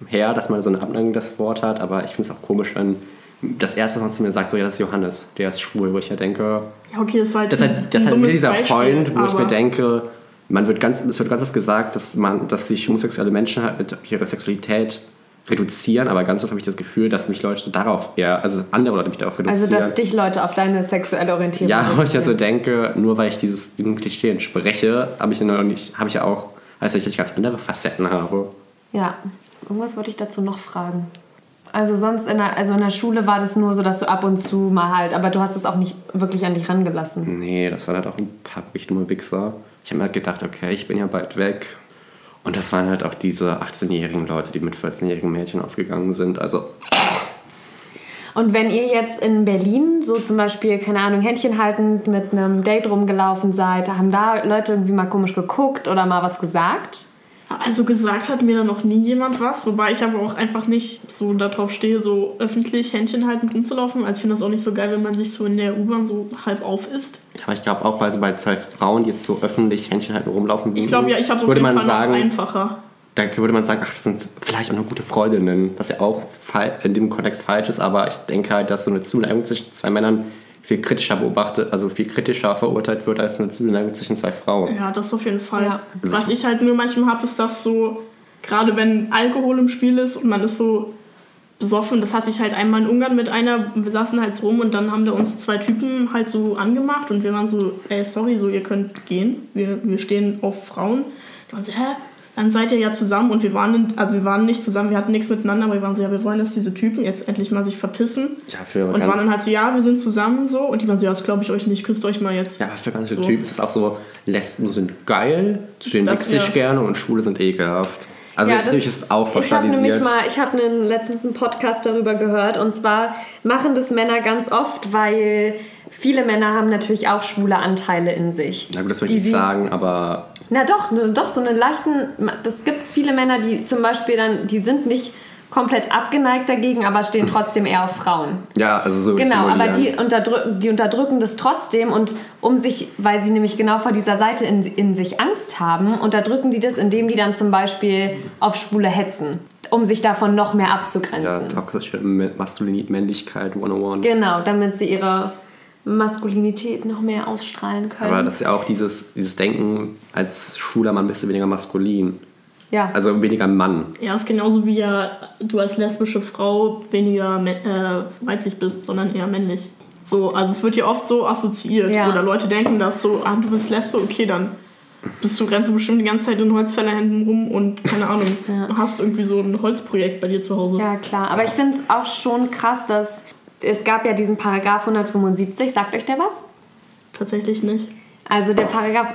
her, dass man so eine Abneigung das Wort hat. Aber ich finde es auch komisch, wenn das Erste, was man zu mir sagt, so, ja, das ist Johannes, der ist schwul, wo ich ja denke, Ja, okay, das war jetzt das ist halt, das ist ein halt wieder dieser Beispiel, Point, wo ich mir denke, man wird ganz, es wird ganz oft gesagt, dass, man, dass sich homosexuelle Menschen halt mit ihrer Sexualität reduzieren, aber ganz oft habe ich das Gefühl, dass mich Leute darauf eher, also andere Leute mich darauf reduzieren. Also, dass dich Leute auf deine sexuelle Orientierung Ja, (laughs) wo ich ja so denke, nur weil ich dieses, diesem Klischee entspreche, habe ich ja noch nicht, habe ich ja auch, als ich ganz andere Facetten habe. Ja, irgendwas wollte ich dazu noch fragen. Also sonst in der, also in der Schule war das nur so, dass du ab und zu mal halt, aber du hast es auch nicht wirklich an dich rangelassen. Nee, das waren halt auch ein paar dumme Wichser. Ich habe mir halt gedacht, okay, ich bin ja bald weg. Und das waren halt auch diese 18-jährigen Leute, die mit 14-jährigen Mädchen ausgegangen sind. Also, Und wenn ihr jetzt in Berlin so zum Beispiel, keine Ahnung, Händchen haltend mit einem Date rumgelaufen seid, haben da Leute irgendwie mal komisch geguckt oder mal was gesagt? Also gesagt hat mir da noch nie jemand was, wobei ich aber auch einfach nicht so darauf stehe, so öffentlich Händchen haltend rumzulaufen. Also ich finde das auch nicht so geil, wenn man sich so in der U-Bahn so halb auf isst. aber ich glaube auch bei, bei zwei Frauen, die jetzt so öffentlich Händchen halten rumlaufen Ich glaube ja, ich habe auf würde jeden man Fall sagen, einfacher. da würde man sagen, ach, das sind vielleicht auch noch gute Freundinnen, was ja auch in dem Kontext falsch ist, aber ich denke halt, dass so eine Zuneigung zwischen zwei Männern viel kritischer beobachtet, also viel kritischer verurteilt wird als eine Zuneigung zwischen zwei Frauen. Ja, das auf jeden Fall. Ja. Was ich halt nur manchmal habe, ist das so, gerade wenn Alkohol im Spiel ist und man ist so besoffen, das hatte ich halt einmal in Ungarn mit einer, wir saßen halt so rum und dann haben da uns zwei Typen halt so angemacht und wir waren so, ey, sorry, so ihr könnt gehen, wir, wir stehen auf Frauen. Waren so, hä? Dann seid ihr ja zusammen und wir waren, also wir waren nicht zusammen, wir hatten nichts miteinander, aber wir waren so, ja, wir wollen, dass diese Typen jetzt endlich mal sich verpissen. Ja, für Und waren dann halt so, ja, wir sind zusammen so. Und die waren so, ja, das glaube ich euch nicht, küsst euch mal jetzt. ja, aber für ganz So. viele Typen ist es auch so, Lesben sind geil, zu denen wichse ich ja. gerne und Schwule sind ekelhaft. Also Ja, jetzt das- natürlich ist es auch Ich habe nämlich mal, ich habe letztens einen Podcast darüber gehört und zwar machen das Männer ganz oft, weil viele Männer haben natürlich auch schwule Anteile in sich. Na gut, das würde ich nicht sagen, aber Na doch, ne, doch, so einen leichten. Es gibt viele Männer, die zum Beispiel dann, die sind nicht komplett abgeneigt dagegen, aber stehen (laughs) trotzdem eher auf Frauen. ja, also so Genau, aber die, unterdrücken, die unterdrücken das trotzdem und um sich, weil sie nämlich genau vor dieser Seite in, in sich Angst haben, unterdrücken die das, indem die dann zum Beispiel auf Schwule hetzen. um sich davon noch mehr Ja, abzugrenzen. toxische Ma- Maskulinität, Männlichkeit 101. Genau, damit sie ihre Maskulinität noch mehr ausstrahlen können. Aber das ist ja auch dieses, dieses Denken, als schwuler Mann bist du weniger maskulin. ja. Also weniger Mann. Ja, ist genauso wie ja du als lesbische Frau weniger äh, weiblich bist, sondern eher männlich. So, also es wird ja oft so assoziiert. Ja. Oder Leute denken, dass so, ah, du bist Lesbe, okay, dann bist du rennst du bestimmt die ganze Zeit in Holzfällerhänden rum und keine Ahnung, hast irgendwie so ein Holzprojekt bei dir zu Hause. Ja, klar. Aber ich finde es auch schon krass, dass es gab ja diesen Paragraph 175. Sagt euch der was? Tatsächlich nicht. Also der Paragraph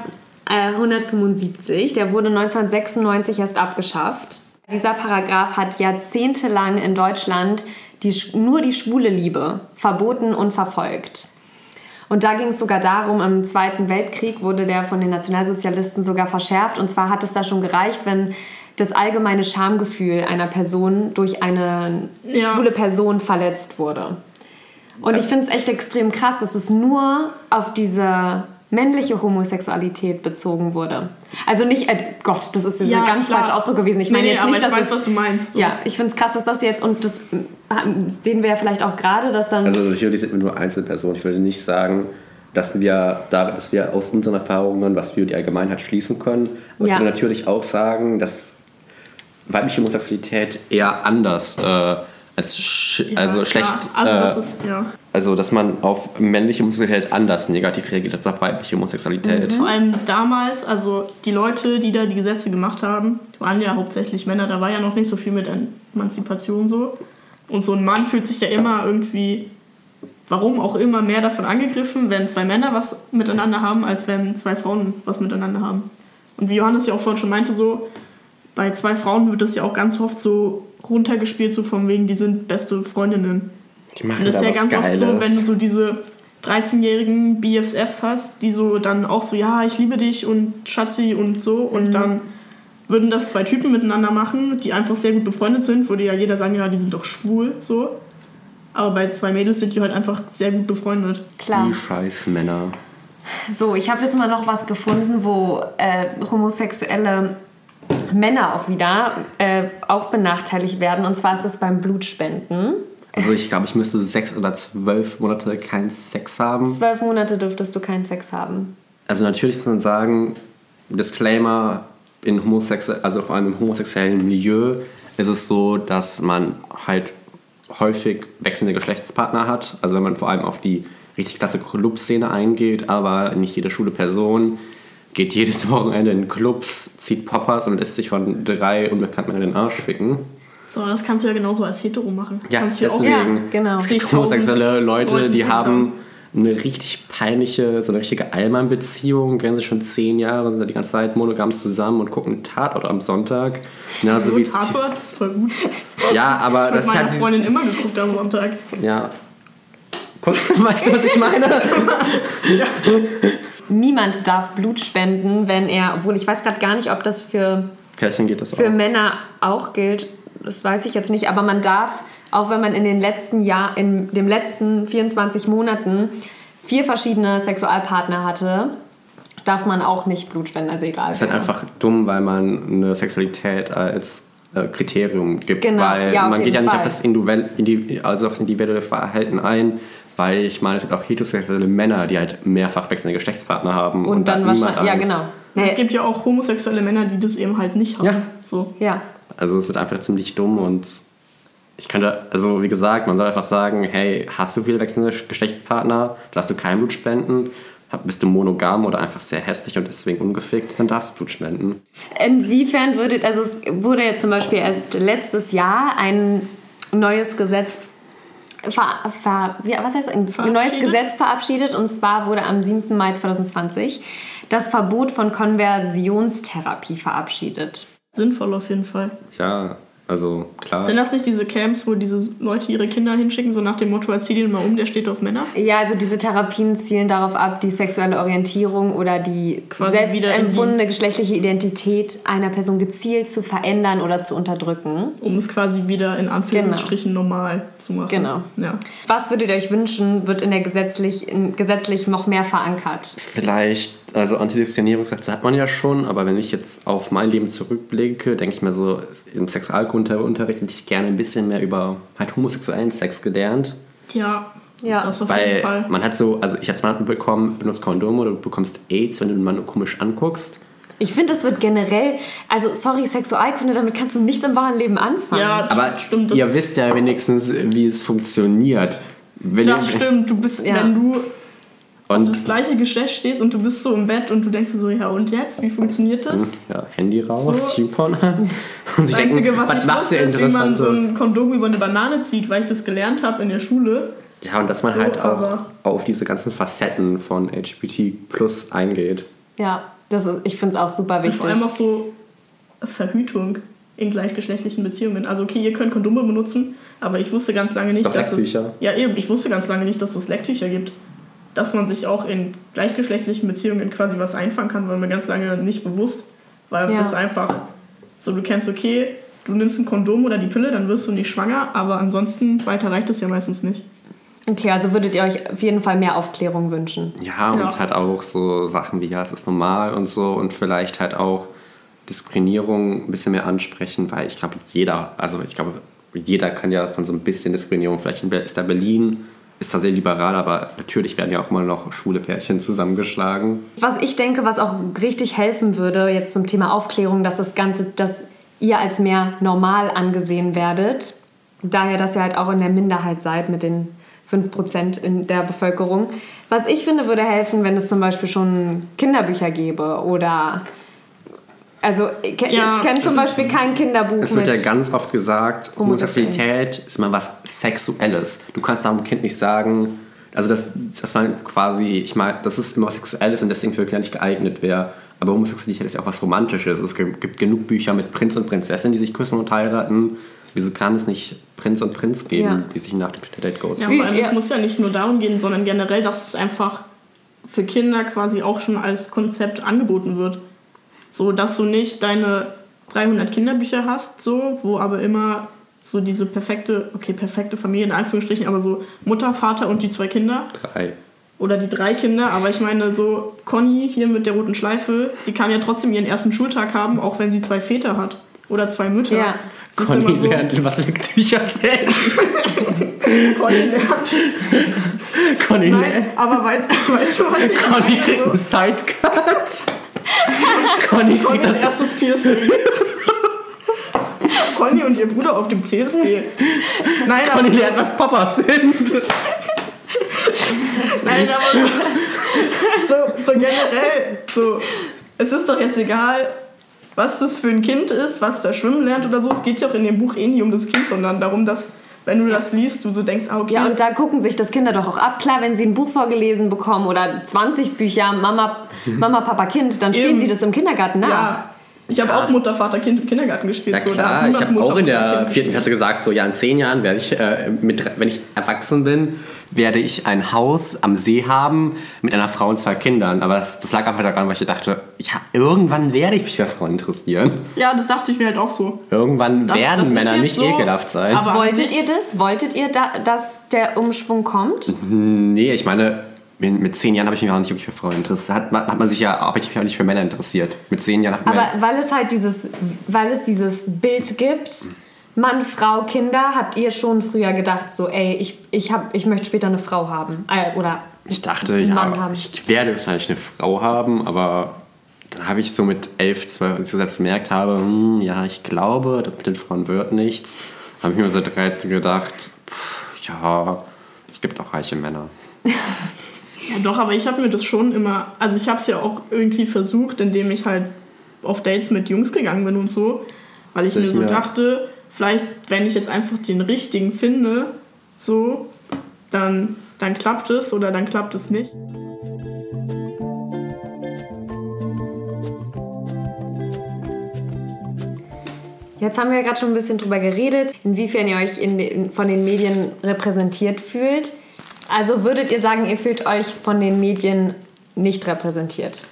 äh, 175, der wurde 1996 erst abgeschafft. Dieser Paragraph hat jahrzehntelang in Deutschland die, nur die schwule Liebe verboten und verfolgt. Und da ging es sogar darum, im Zweiten Weltkrieg wurde der von den Nationalsozialisten sogar verschärft. Und zwar hat es da schon gereicht, wenn das allgemeine Schamgefühl einer Person durch eine Ja. schwule Person verletzt wurde. Und ich finde es echt extrem krass, dass es nur auf diese männliche Homosexualität bezogen wurde. Also nicht, äh, Gott, das ist Ja, ein ganz klar. falscher Ausdruck gewesen. Ich meine Nee, nee, jetzt aber nicht, ich dass weiß, es, was du meinst. So. Ja, ich finde es krass, dass das jetzt, und das äh, sehen wir ja vielleicht auch gerade, dass dann... Also natürlich sind wir nur Einzelpersonen. Ich würde nicht sagen, dass wir, da, dass wir aus unseren Erfahrungen, was wir über die Allgemeinheit schließen können. Aber Ja. ich würde natürlich auch sagen, dass weibliche Homosexualität eher anders äh, als sch Ja, also schlecht. Also, äh, das ist, ja. also dass man auf männliche Homosexualität anders negativ reagiert als auf weibliche Homosexualität. Vor allem damals, also die Leute, die da die Gesetze gemacht haben, waren ja hauptsächlich Männer. Da war ja noch nicht so viel mit Emanzipation so. Und so ein Mann fühlt sich ja immer irgendwie, warum auch immer, mehr davon angegriffen, wenn zwei Männer was miteinander haben, als wenn zwei Frauen was miteinander haben. Und wie Johannes ja auch vorhin schon meinte, so, bei zwei Frauen wird das ja auch ganz oft so runtergespielt, so von wegen, die sind beste Freundinnen. Die machen Und das ist da ja was ganz oft so, Geiles. wenn du so diese 13-jährigen BFFs hast, die so dann auch so, ja, ich liebe dich und Schatzi und so. Und dann würden das zwei Typen miteinander machen, die einfach sehr gut befreundet sind, würde ja jeder sagen, ja, die sind doch schwul, so. Aber bei zwei Mädels sind die halt einfach sehr gut befreundet. Klar. Die scheiß Männer. So, ich habe jetzt mal noch was gefunden, wo äh, homosexuelle Männer auch wieder äh, auch benachteiligt werden. Und zwar ist es beim Blutspenden. Also ich glaube, ich müsste sechs oder zwölf Monate keinen Sex haben. Zwölf Monate dürftest du keinen Sex haben. Also natürlich muss man sagen, Disclaimer, in homosexuell, also vor allem im homosexuellen Milieu ist es so, dass man halt häufig wechselnde Geschlechtspartner hat. Also wenn man vor allem auf die richtig klasse Clubszene eingeht, aber nicht jede schwule Person geht jedes (laughs) Wochenende in Clubs, zieht Poppers und lässt sich von drei unbekannten Männern den Arsch ficken. So, das kannst du ja genauso als Hetero machen. Ja, kannst du ja auch deswegen. Ja, genau. Es gibt homosexuelle Leute, die haben eine richtig peinliche, so eine richtige Allmann-Beziehung, kennen sich schon zehn Jahre, sind da die ganze Zeit monogam zusammen und gucken Tatort am Sonntag. Ja, so wie Tatort, das ist voll gut. ja, aber Ich das habe ist halt Freundin immer geguckt am Sonntag. ja. Kurz, (laughs) weißt du, was ich meine? (laughs) Niemand darf Blut spenden, wenn er, obwohl ich weiß gerade gar nicht, ob das für, Pärchen geht das für auch. Männer auch gilt. Das weiß ich jetzt nicht, aber man darf, auch wenn man in den letzten Jahr, in den letzten 24 Monaten vier verschiedene Sexualpartner hatte, darf man auch nicht Blut spenden, also egal. Es ist halt einfach dumm, weil man eine Sexualität als äh, Kriterium gibt. Genau, weil ja, man geht ja nicht Fall. auf das individuelle, indi- also auf das individuelle Verhalten ein, weil ich meine, es gibt auch heterosexuelle Männer, die halt mehrfach wechselnde Geschlechtspartner haben. und, dann da hat niemand wahrscheinlich, ja genau. Es Nee, gibt ja auch homosexuelle Männer, die das eben halt nicht haben. Ja. So. ja, Also es ist einfach ziemlich dumm und ich könnte, also wie gesagt, man soll einfach sagen, hey, hast du viele wechselnde Geschlechtspartner, darfst du kein Blut spenden, bist du monogam oder einfach sehr hässlich und deswegen ungefickt, dann darfst du Blut spenden. Inwiefern würdet, also es wurde jetzt zum Beispiel erst letztes Jahr ein neues Gesetz ver, ver, wie, was heißt ein neues? Gesetz verabschiedet und zwar wurde am 7. Mai 2020 das Verbot von Konversionstherapie verabschiedet. Sinnvoll auf jeden Fall. Ja, also klar. Sind das nicht diese Camps, wo diese Leute ihre Kinder hinschicken, so nach dem Motto, erzieh den mal um, der steht auf Männer? Ja, also diese Therapien zielen darauf ab, die sexuelle Orientierung oder die Quasi selbst wieder in die- empfundene geschlechtliche Identität einer Person gezielt zu verändern oder zu unterdrücken. Um es quasi wieder in Anführungsstrichen normal zu machen. Genau. Ja. Was würdet ihr euch wünschen, wird in der gesetzlich, in, gesetzlich noch mehr verankert? Vielleicht also Antidiskriminierungsgesetze hat man ja schon, aber wenn ich jetzt auf mein Leben zurückblicke, denke ich mir so, im Sexualkundeunterricht hätte ich gerne ein bisschen mehr über halt homosexuellen Sex gelernt. Ja, Ja. das auf jeden Weil Fall. man hat so, also ich als Mann bekommen, benutzt Kondome oder du bekommst AIDS, wenn du den Mann komisch anguckst. Ich finde, das wird generell, also sorry, Sexualkunde, damit kannst du nichts im wahren Leben anfangen. Ja, Aber stimmt. Das, ihr wisst ja wenigstens, wie es funktioniert. Wenn das ihr, stimmt. Du bist, Ja. wenn du auf Und das gleiche Geschlecht stehst und du bist so im Bett und du denkst dir so, ja und jetzt? Wie funktioniert das? ja, Handy raus, So. YouPorn an. (laughs) Und Das Einzige, denken, was ich macht wusste, ist, wie man so ein Kondom über eine Banane zieht, weil ich das gelernt habe in der Schule. Ja, und dass man So, halt auch auf diese ganzen Facetten von LGBT plus eingeht. Ja, das ist, ich finde es auch super Und wichtig. vor allem auch so Verhütung in gleichgeschlechtlichen Beziehungen. Also okay, ihr könnt Kondome benutzen, aber ich wusste ganz lange nicht, doch dass es... Lecktücher. Ja eben, ich wusste ganz lange nicht, dass es Lecktücher gibt. Dass man sich auch in gleichgeschlechtlichen Beziehungen quasi was einfangen kann, war mir ganz lange nicht bewusst. Weil Ja. das einfach so, du kennst, okay, du nimmst ein Kondom oder die Pille, dann wirst du nicht schwanger, aber ansonsten weiter reicht es ja meistens nicht. Okay, also würdet ihr euch auf jeden Fall mehr Aufklärung wünschen. Ja, und Ja. halt auch so Sachen wie, ja, es ist normal und so und vielleicht halt auch Diskriminierung ein bisschen mehr ansprechen, weil ich glaube, jeder, also ich glaube, jeder kann ja von so ein bisschen Diskriminierung, vielleicht ist da Berlin, ist da sehr liberal, aber natürlich werden ja auch mal noch schwule Pärchen zusammengeschlagen. Was ich denke, was auch richtig helfen würde, jetzt zum Thema Aufklärung, dass das Ganze, dass ihr als mehr normal angesehen werdet, daher, dass ihr halt auch in der Minderheit seid mit den 5% in der Bevölkerung. Was ich finde, würde helfen, wenn es zum Beispiel schon Kinderbücher gäbe oder. Also, ich, Ja, ich kenne zum Beispiel kein Kinderbuch Es wird mit. ja ganz oft gesagt, Homosexuellen. Homosexualität ist immer was Sexuelles. Du kannst einem Kind nicht sagen, also dass, dass man quasi, ich meine, das ist immer was Sexuelles und deswegen für Kinder nicht geeignet wäre. Aber Homosexualität ist ja auch was Romantisches. Es gibt genug Bücher mit Prinz und Prinzessin, die sich küssen und heiraten. Wieso kann es nicht Prinz und Prinz geben, Ja. die sich nach dem Date ghosten? Ja, vor allem, es muss ja nicht nur darum gehen, sondern generell, dass es einfach für Kinder quasi auch schon als Konzept angeboten wird. So, dass du nicht deine 300 Kinderbücher hast, so, wo aber immer so diese perfekte, okay, perfekte Familie in Anführungsstrichen, aber so Mutter, Vater und die zwei Kinder Drei. oder die drei Kinder, aber ich meine so Conny hier mit der roten Schleife, die kann ja trotzdem ihren ersten Schultag haben, auch wenn sie zwei Väter hat oder zwei Mütter. Ja. Conny so, lernt, was Lecktücher sind. (laughs) Conny lernt. Conny, Nein, lernt- aber weißt, (laughs) weißt du, was ich Conny meine? kriegt So- einen Sidecut. (laughs) Conny Connys das erstes Piercing. (laughs) Conny und ihr Bruder auf dem CSD. Nein, aber, Conny lernt, was Papas sind. nein, aber so, so, so generell, so, es ist doch jetzt egal, was das für ein Kind ist, was da schwimmen lernt oder so. Es geht ja auch in dem Buch eh nie um das Kind, sondern darum, dass, wenn du das liest, du so denkst, ah, okay, Ja, und da gucken sich das Kinder doch auch ab. Klar, wenn sie ein Buch vorgelesen bekommen oder 20 Bücher, Mama, Mama Papa, Kind, dann spielen Eben. sie das im Kindergarten nach. ja. Ich habe auch Mutter, Vater, Kind im Kindergarten gespielt. Ja so, da klar, ich habe auch in der vierten. Klasse gesagt, so ja, in zehn Jahren werde ich, äh, mit, wenn ich erwachsen bin, werde ich ein Haus am See haben mit einer Frau und zwei Kindern. Aber das, das lag einfach daran, weil ich dachte, ja, irgendwann werde ich mich für Frauen interessieren. Ja, das dachte ich mir halt auch so. Irgendwann Das- werden das Männer nicht so, ekelhaft sein. aber- Wolltet ihr das? Wolltet ihr, da, dass der Umschwung kommt? Nee, ich meine, mit zehn Jahren habe ich mich auch nicht wirklich für Frauen interessiert. Hat, hat man sich ja, habe ich mich auch nicht für Männer interessiert. Mit zehn Jahren hat Aber weil es halt dieses, weil es dieses Bild gibt, Mann, Frau, Kinder, habt ihr schon früher gedacht, so, ey, ich, ich, hab, ich möchte später eine Frau haben. Äh, oder Ich dachte, ja, haben. ich werde wahrscheinlich eine Frau haben, aber dann habe ich so mit elf, zwölf, als ich selbst gemerkt habe, hm, ja, ich glaube, das mit den Frauen wird nichts, habe ich mir so 13 gedacht, pff, ja, es gibt auch reiche Männer. (laughs) Ja, doch, aber ich habe mir das schon immer, also ich habe es ja auch irgendwie versucht, indem ich halt auf Dates mit Jungs gegangen bin und so, weil ich Soll mir so dachte, vielleicht, wenn ich jetzt einfach den richtigen finde, so, dann, dann klappt es oder dann klappt es nicht. Jetzt haben wir ja gerade schon ein bisschen drüber geredet, inwiefern ihr euch in den, von den Medien repräsentiert fühlt. Also würdet ihr sagen, ihr fühlt euch von den Medien nicht repräsentiert?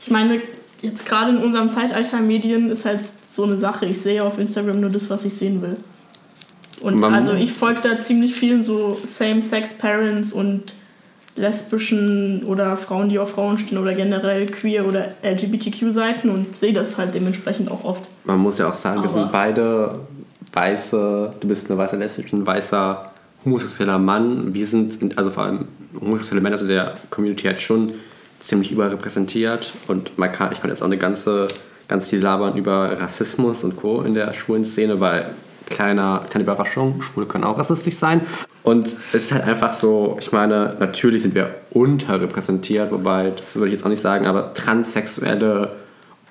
Ich meine, jetzt gerade in unserem Zeitalter Medien ist halt so eine Sache. Ich sehe auf Instagram nur das, was ich sehen will. Und Man- also ich folge da ziemlich vielen so Same-Sex-Parents und lesbischen oder Frauen, die auf Frauen stehen oder generell queer oder LGBTQ-Seiten und sehe das halt dementsprechend auch oft. Man muss ja auch sagen, wir Aber- sind beide weiße, du bist eine weiße lesbische, ein weißer homosexueller Mann. Wir sind, also vor allem homosexuelle Männer sind der Community halt schon ziemlich überrepräsentiert und man kann, ich konnte jetzt auch eine ganze, ganz viel labern über Rassismus und Co. in der schwulen Szene, weil kleiner, kleine Überraschung, Schwule können auch rassistisch sein. Und es ist halt einfach so, ich meine, natürlich sind wir unterrepräsentiert, wobei, das würde ich jetzt auch nicht sagen, aber Transsexuelle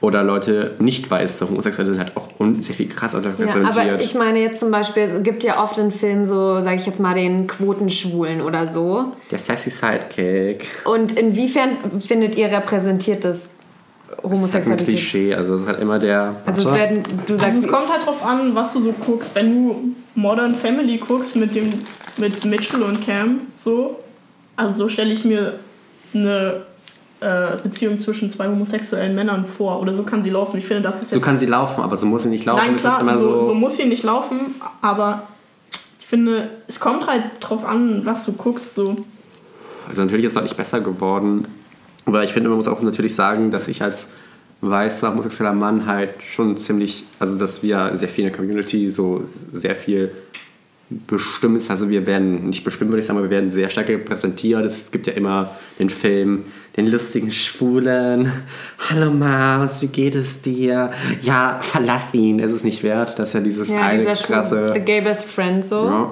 oder Leute nicht weiße Homosexuelle sind halt auch sehr viel krasser Ja, unterrepräsentiert. aber ich meine jetzt zum Beispiel, es gibt ja oft in Filmen so, sage ich jetzt mal, den Quotenschwulen oder so. der sassy Sidekick. Und inwiefern findet ihr repräsentiert das Das ist halt ein Homosexualität? Klischee, also es ist halt immer der. Also es werden, du Also sagst, es kommt halt drauf an, was du so guckst. Wenn du Modern Family guckst mit dem mit Mitchell und Cam, so, also so stelle ich mir eine äh, Beziehung zwischen zwei homosexuellen Männern vor. Oder so kann sie laufen. Ich finde, das ist so kann sie laufen, aber so muss sie nicht laufen. Nein, ist klar, so, so, so muss sie nicht laufen, aber ich finde, es kommt halt drauf an, was du guckst. So. Also natürlich ist es deutlich besser geworden. Aber ich finde, man muss auch natürlich sagen, dass ich als weißer homosexueller Mann halt schon ziemlich, also dass wir sehr viel in der Community so sehr viel bestimmt, also wir werden, nicht bestimmt würde ich sagen, aber wir werden sehr stark repräsentiert. Es gibt ja immer den Film, den lustigen Schwulen. Hallo Maus, wie geht es dir? Ja, verlass ihn, es ist nicht wert. Das ist ja dieses ja, eine dieser krasse... The gay best friend so. Ja.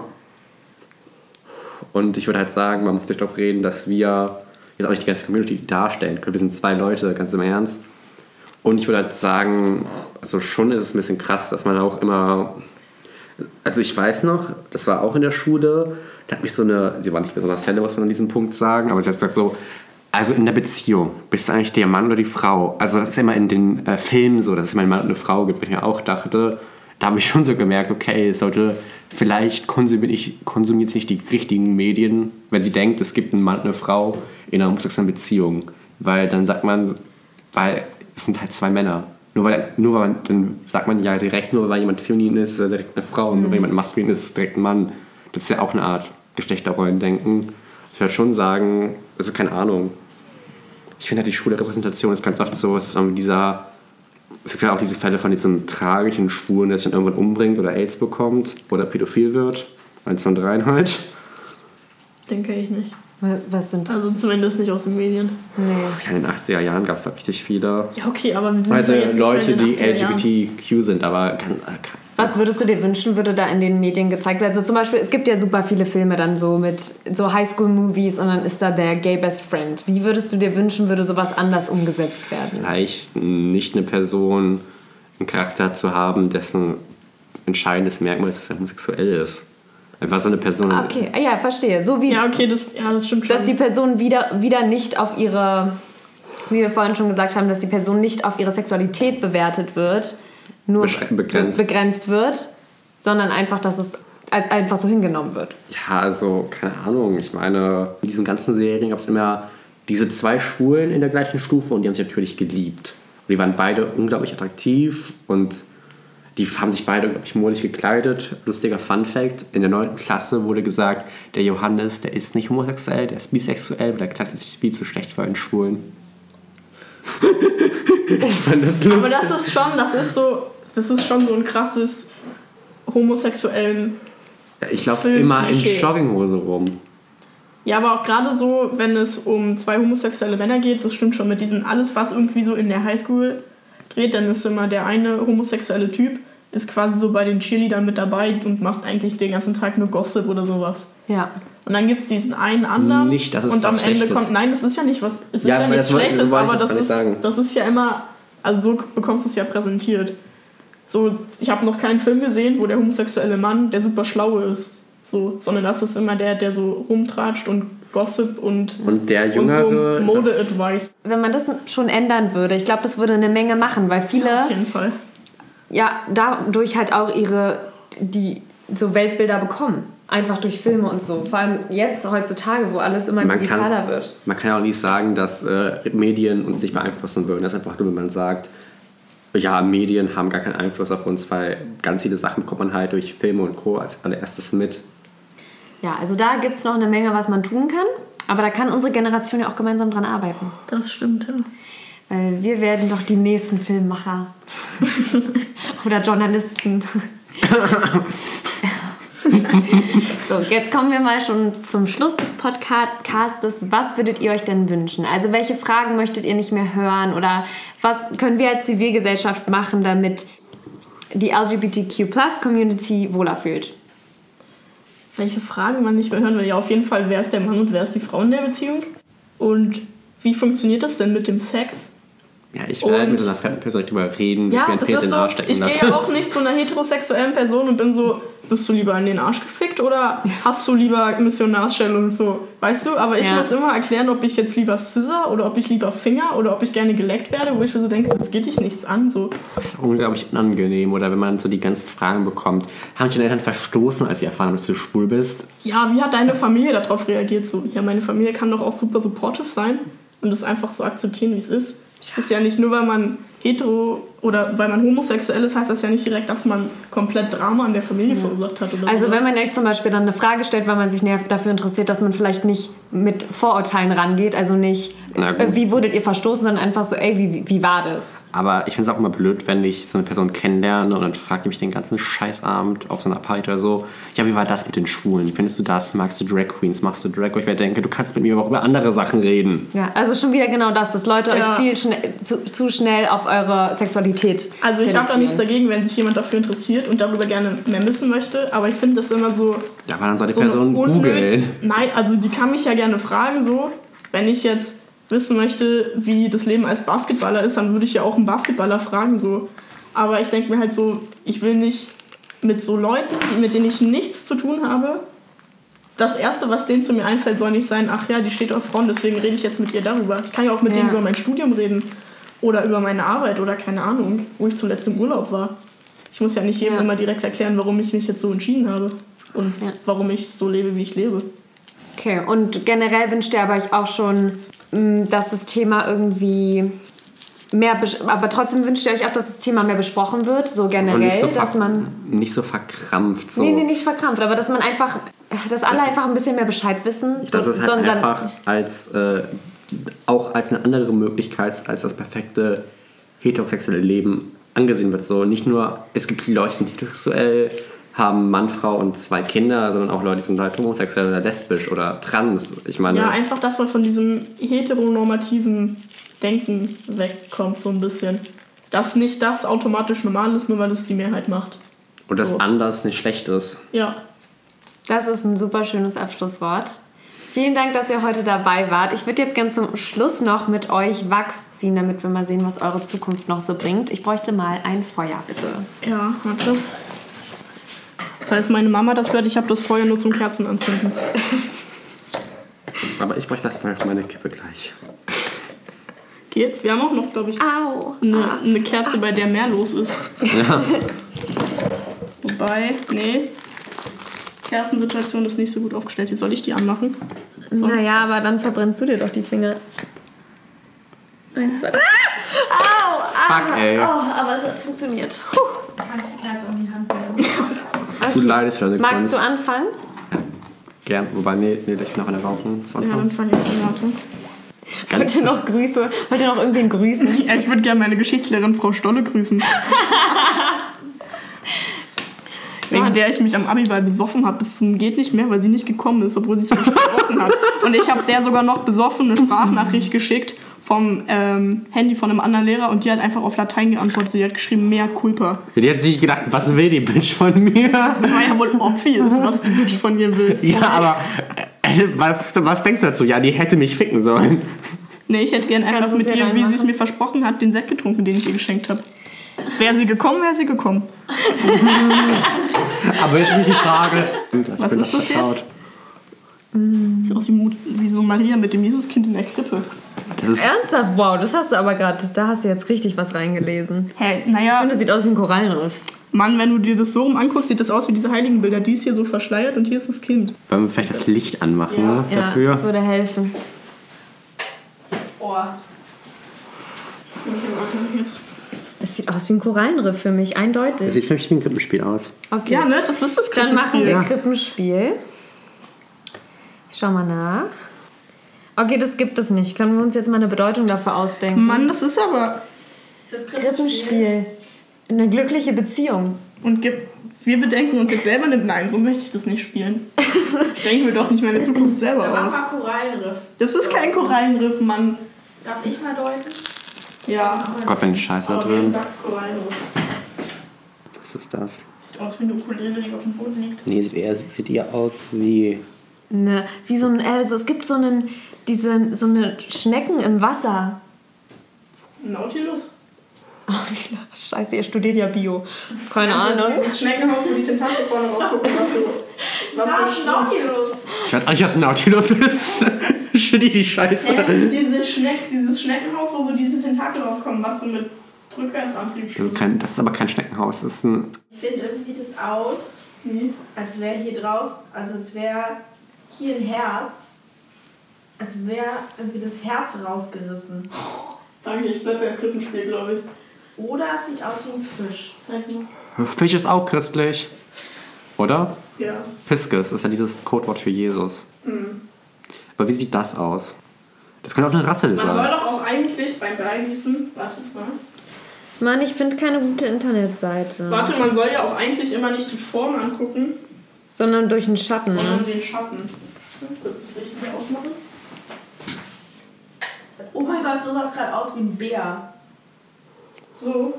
Und ich würde halt sagen, man muss nicht darauf reden, dass wir jetzt auch nicht die ganze Community darstellen können. Wir sind zwei Leute, ganz im Ernst. Und ich würde halt sagen, also schon ist es ein bisschen krass, dass man auch immer. Also ich weiß noch, das war auch in der Schule, da hat mich so eine, sie war nicht besonders helle, muss man an diesem Punkt sagen, aber sie hat gesagt so, also in der Beziehung, bist du eigentlich der Mann oder die Frau? Also das ist immer in den äh, Filmen so, dass es immer einen Mann und eine Frau gibt, wo ich mir auch dachte, da habe ich schon so gemerkt, okay, sollte, vielleicht konsumiert, ich, konsumiert sie nicht die richtigen Medien, wenn sie denkt, es gibt einen Mann und eine Frau in einer homosexuellen Beziehung. Weil dann sagt man, weil es sind halt zwei Männer. Nur weil, nur weil man, dann sagt man ja direkt, nur weil jemand feminin ist, ist er direkt eine Frau. Und nur weil jemand maskulin ist, ist direkt ein Mann. Das ist ja auch eine Art Geschlechterrollendenken. Ich würde schon sagen, also keine Ahnung. Ich finde halt die schwule Repräsentation ist ganz oft so, dieser, es gibt ja auch diese Fälle von diesem tragischen Schwulen, der sich dann irgendwann umbringt oder AIDS bekommt oder pädophil wird. Eins von dreien halt. Denke ich nicht. Was sind das? Also zumindest nicht aus den Medien. Nee. Ja, in den 80er Jahren gab es da richtig viele. Ja, okay, aber wir sind Also ja Leute, mehr in die den 80er Jahren. LGBTQ sind, aber kann, kann, Was würdest du dir wünschen, würde da in den Medien gezeigt werden? Also zum Beispiel, es gibt ja super viele Filme dann so mit so Highschool-Movies und dann ist da der Gay Best Friend. Wie würdest du dir wünschen, würde sowas anders umgesetzt werden? vielleicht nicht eine Person, einen Charakter zu haben, dessen entscheidendes Merkmal ist, dass er homosexuell ist. Einfach so eine Person. Ah, okay, Ah, ja, verstehe. So wie, Ja, okay, das, ja, das stimmt schon. dass die Person wieder, wieder nicht auf ihre, wie wir vorhin schon gesagt haben, dass die Person nicht auf ihre Sexualität bewertet wird, nur begrenzt. be- begrenzt wird, sondern einfach, dass es als einfach so hingenommen wird. Ja, also, keine Ahnung. Ich meine, in diesen ganzen Serien gab es immer diese zwei Schwulen in der gleichen Stufe und die haben sich natürlich geliebt. Und die waren beide unglaublich attraktiv und die haben sich beide unglaublich modig gekleidet. Lustiger Fun Fact: In der 9. Klasse wurde gesagt, der Johannes, der ist nicht homosexuell, der ist bisexuell, weil der kleidet sich viel zu schlecht für einen Schwulen. (laughs) ich fand das aber lustig. das ist schon, das ist so, das ist schon so ein krasses homosexuellen. ich laufe immer in. Jogginghose rum. Ja, aber auch gerade so, wenn es um zwei homosexuelle Männer geht, das stimmt schon mit diesen alles, was irgendwie so in der Highschool dreht, dann ist immer der eine homosexuelle Typ, ist quasi so bei den Cheerleadern mit dabei und macht eigentlich den ganzen Tag nur Gossip oder sowas. Ja. Und dann gibt es diesen einen anderen. Nicht, dass es und am Ende Schlechtes. kommt. Nein, das ist ja nicht was. Es Ja, ist ja aber nichts wollte- Schlechtes, so aber das das ist, das ist ja immer. Also so bekommst du es ja präsentiert. So, ich habe noch keinen Film gesehen, wo der homosexuelle Mann der super schlaue ist. So, sondern das ist immer der, der so rumtratscht und Gossip und, Und der und Jüngere. so Mode-Advice. Wenn man das schon ändern würde, ich glaube, das würde eine Menge machen, weil viele Auf jeden Fall. ja dadurch halt auch ihre die so Weltbilder bekommen. Einfach durch Filme und so. Vor allem jetzt, heutzutage, wo alles immer Man digitaler kann, wird. man kann ja auch nicht sagen, dass äh, Medien uns nicht beeinflussen würden. Das ist einfach nur, wenn man sagt, ja, Medien haben gar keinen Einfluss auf uns, weil ganz viele Sachen bekommt man halt durch Filme und Co. als allererstes mit. Ja, also da gibt es noch eine Menge, was man tun kann. Aber da kann unsere Generation ja auch gemeinsam dran arbeiten. Das stimmt, ja. Weil wir werden doch die nächsten Filmmacher. (laughs) Oder Journalisten. (laughs) (laughs) so, jetzt kommen wir mal schon zum Schluss des Podcastes. Was würdet ihr euch denn wünschen? Also welche Fragen möchtet ihr nicht mehr hören? Oder was können wir als Zivilgesellschaft machen, damit die LGBTQ-Plus-Community wohler fühlt? Welche Fragen man nicht mehr hören will? Ja, auf jeden Fall, wer ist der Mann und wer ist die Frau in der Beziehung? Und wie funktioniert das denn mit dem Sex? Ja, ich werde Und- mit einer fremden Person darüber reden, wie ich Ja, mir einen das Penis ist in den so, Arsch stecken ich lasse. gehe auch (laughs) nicht zu einer heterosexuellen Person und bin so, wirst du lieber in den Arsch gefickt oder hast du lieber Missionarstellung so, weißt du? Aber ich Ja. muss immer erklären, ob ich jetzt lieber Scissor oder ob ich lieber Finger oder ob ich gerne geleckt werde, wo ich mir so denke, das geht dich nichts an, so. Das ist unglaublich unangenehm. Oder wenn man so die ganzen Fragen bekommt. Haben dich deine Eltern verstoßen, als sie erfahren haben, dass du schwul bist? Ja, wie hat deine Familie darauf reagiert? So, ja, meine Familie kann doch auch super supportive sein und es einfach so akzeptieren, wie es ist. Ist ja nicht nur, weil man hetero oder weil man homosexuell ist, heißt das ja nicht direkt, dass man komplett Drama in der Familie verursacht hat oder Also sowas. wenn man euch zum Beispiel dann eine Frage stellt, weil man sich näher dafür interessiert, dass man vielleicht nicht mit Vorurteilen rangeht, also nicht, äh, wie wurdet ihr verstoßen, sondern einfach so, ey, wie, wie war das? Aber ich finde es auch immer blöd, wenn ich so eine Person kennenlerne und dann fragt die mich den ganzen Scheißabend auf so einer Party oder so. Ja, wie war das mit den Schwulen? Findest du das? Magst du Drag Queens? Machst du Drag? Wo ich mir denke, du kannst mit mir aber auch über andere Sachen reden. Ja, also schon wieder genau das, dass Leute Ja. euch viel schnell, zu, zu schnell auf eure Sexualität Also ich habe da nichts dagegen, wenn sich jemand dafür interessiert und darüber gerne mehr wissen möchte, aber ich finde das immer so... Ja, aber dann soll die so Person googeln. Nein, also die kann mich ja gerne fragen so, wenn ich jetzt wissen möchte, wie das Leben als Basketballer ist, dann würde ich ja auch einen Basketballer fragen so. Aber ich denke mir halt so, ich will nicht mit so Leuten, mit denen ich nichts zu tun habe, das Erste, was denen zu mir einfällt, soll nicht sein, ach ja, die steht auf Frauen, deswegen rede ich jetzt mit ihr darüber. Ich kann ja auch mit Ja. denen über mein Studium reden oder über meine Arbeit oder keine Ahnung, wo ich zuletzt im Urlaub war. Ich muss ja nicht jedem Ja. immer direkt erklären, warum ich mich jetzt so entschieden habe und Ja. warum ich so lebe, wie ich lebe. Okay, und generell wünscht ihr aber euch auch schon, mh, dass das Thema irgendwie mehr, aber trotzdem wünscht ihr euch auch, dass das Thema mehr besprochen wird, so generell, nicht so, dass man, nicht so verkrampft. So. nee, nee, nicht verkrampft, aber dass man einfach, dass alle Das einfach ein bisschen mehr Bescheid wissen. Das so, ist halt sondern- einfach als, äh, auch als eine andere Möglichkeit als das perfekte heterosexuelle Leben angesehen wird. So nicht nur, es gibt die Leute, die sind heterosexuell, haben Mann, Frau und zwei Kinder, sondern auch Leute, die sind halt homosexuell oder lesbisch oder trans. Ich meine, Ja, einfach, dass man von diesem heteronormativen Denken wegkommt, so ein bisschen. Dass nicht das automatisch normal ist, nur weil es die Mehrheit macht. und das so. anders nicht schlecht ist. Ja. Das ist ein super schönes Abschlusswort. Vielen Dank, dass ihr heute dabei wart. Ich würde jetzt ganz zum Schluss noch mit euch Wachs ziehen, damit wir mal sehen, was eure Zukunft noch so bringt. Ich bräuchte mal ein Feuer, bitte. Ja, warte. Falls meine Mama das hört, ich habe das Feuer nur zum Kerzen anzünden. (laughs) Aber ich bräuchte das Feuer für meine Kippe gleich. Geht's? Wir haben auch noch, glaube ich, Au! eine, eine Kerze, bei der mehr los ist. Ja. Wobei, nee. Kerzensituation ist nicht so gut aufgestellt. Wie soll ich die anmachen? Sonst- Naja, aber dann verbrennst du dir doch die Finger. Eins, zwei, drei. Au! Ah, Fuck, ey. Oh, aber es hat funktioniert. Puh. kannst die Kerze in die Hand nehmen. Du leidest für deine Magst du anfangen? Gern. Wobei, nee, nee, ich noch eine rauchen. Ja, dann fange ich an. Warte. Wollt ihr noch Grüße? Wollt ihr noch irgendwen grüßen? (laughs) Ja, ich würde gerne meine Geschichtslehrerin Frau Stolle grüßen. (laughs) Wegen der ich mich am Abiball besoffen habe bis zum geht nicht mehr, weil sie nicht gekommen ist, obwohl sie es nicht gebrochen hat. Und ich habe der sogar noch besoffen eine Sprachnachricht geschickt vom ähm, Handy von einem anderen Lehrer und die hat einfach auf Latein geantwortet. Sie hat geschrieben, mehr culpa. die hat sich gedacht, was will die Bitch von mir? Das war ja wohl obvious, was die Bitch von ihr will. Ja, aber äh, was, was denkst du dazu? Ja, die hätte mich ficken sollen. Nee, ich hätte gern einfach mit ihr, wie sie es mir versprochen hat, den Sekt getrunken, den ich ihr geschenkt habe. Wäre sie gekommen, wäre sie gekommen. (laughs) (laughs) Aber jetzt nicht die Frage. Was ist das jetzt? Sieht aus wie, Mut- wie so Maria mit dem Jesuskind in der Krippe. Das ist, Ernsthaft? Wow, das hast du aber gerade, da hast du jetzt richtig was reingelesen. Hä, Ich naja, finde, das sieht aus wie ein Korallenriff. Mann, wenn du dir das so rum anguckst, sieht das aus wie diese Heiligenbilder. Die ist hier so verschleiert und hier ist das Kind. wollen wir vielleicht das Licht anmachen Ja. Ja, dafür? das würde helfen. Oh. Okay, warte, jetzt. Es sieht aus wie ein Korallenriff für mich, Das eindeutig. sieht für mich wie ein Krippenspiel aus. Okay, Ja, ne, das ist das dann machen wir Krippenspiel. Krippenspiel. Ich schau mal nach. Okay, das gibt es nicht. Können wir uns jetzt mal eine Bedeutung dafür ausdenken? Mann, das ist aber. Das Krippenspiel. Eine glückliche Beziehung. Und gibt, wir bedenken uns jetzt selber nicht, nein, so möchte ich das nicht spielen. (laughs) Ich denke mir doch nicht meine Zukunft selber Mach aus. mal Korallenriff. Das ist kein Korallenriff, Mann. Darf ich mal deuten? Ja. Gott, bin ich scheiße da drin. Was ist das? Sieht aus wie eine Ukulele, die auf dem Boden liegt. Nee, sieht eher sieht eher aus wie. Ne, wie so ein, also es gibt so einen, diese, so eine Schnecken im Wasser. Nautilus. Oh, (laughs) scheiße, ihr studiert ja Bio. Keine Also Ahnung. dieses Schneckenhaus, wo die Tentakel vorne rausgucken, was so was Da so ist ein Nautilus. Ich weiß eigentlich, was ein Nautilus ist. (laughs) Studier die Scheiße. Hä? Diese Schneck, dieses Schneckenhaus, wo so diese Tentakel rauskommen, was so mit Rückwärtsantrieb Das ist, kein, das ist aber kein Schneckenhaus. Das ist ein. Ich finde, irgendwie sieht es aus, Nee. als wäre hier draußen, also als wäre hier ein Herz, als wäre irgendwie das Herz rausgerissen. Danke, ich bleib beim Krippenspiel, glaube ich. Oder es sieht aus wie ein Fisch. Zeig mal. Fisch ist auch christlich. Oder? Ja. Pisces ist ja dieses Codewort für Jesus. Aber wie sieht das aus? Das könnte auch eine Rasse Man soll sein. doch auch eigentlich beim Beigießen. Wartet mal. Mann, ich finde keine gute Internetseite. Warte, man soll ja auch eigentlich immer nicht die Form angucken, Sondern durch den Schatten. sondern Ne? den Schatten. Willst du es richtig ausmachen? Oh mein Gott, so sah es gerade aus wie ein Bär. So.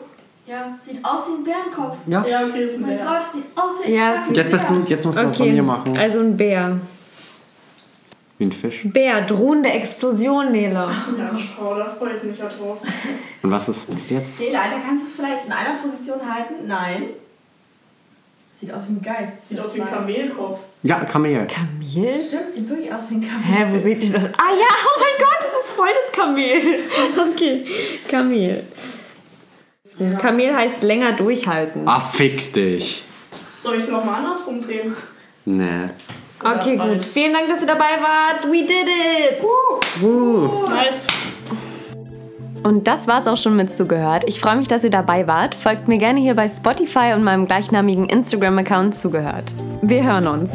Ja, sieht aus wie ein Bärenkopf. Ja. Ja, okay, ist Oh ein mein Bär. Gott, sieht aus wie ein Ja, fucking Jetzt bist Bär. du, jetzt musst du was von mir machen. also ein Bär. Wie ein Fisch. Bär, drohende Explosion, Nele. (laughs) Ja, schau, da freue ich mich ja drauf. Und was ist das jetzt? Nele, Alter, kannst du es vielleicht in einer Position halten? Nein. Sieht aus wie ein Geist. Sieht aus wie ein Kamelkopf. Ja, Kamel. Kamel? Stimmt, sieht wirklich aus wie ein Kamel. Hä, wo seht ihr das? Ah ja, oh mein Gott, das ist voll das Kamel. (laughs) Okay, Kamel. Kamel heißt länger durchhalten. Ah, fick dich. Soll ich es nochmal andersrum drehen? Nee. Okay, Oder gut. Vielen Dank, dass ihr dabei wart. We did it! Uh. Nice. Und das war's auch schon mit zugehört. Ich freue mich, dass ihr dabei wart. Folgt mir gerne hier bei Spotify und meinem gleichnamigen Instagram-Account zugehört. Wir hören uns.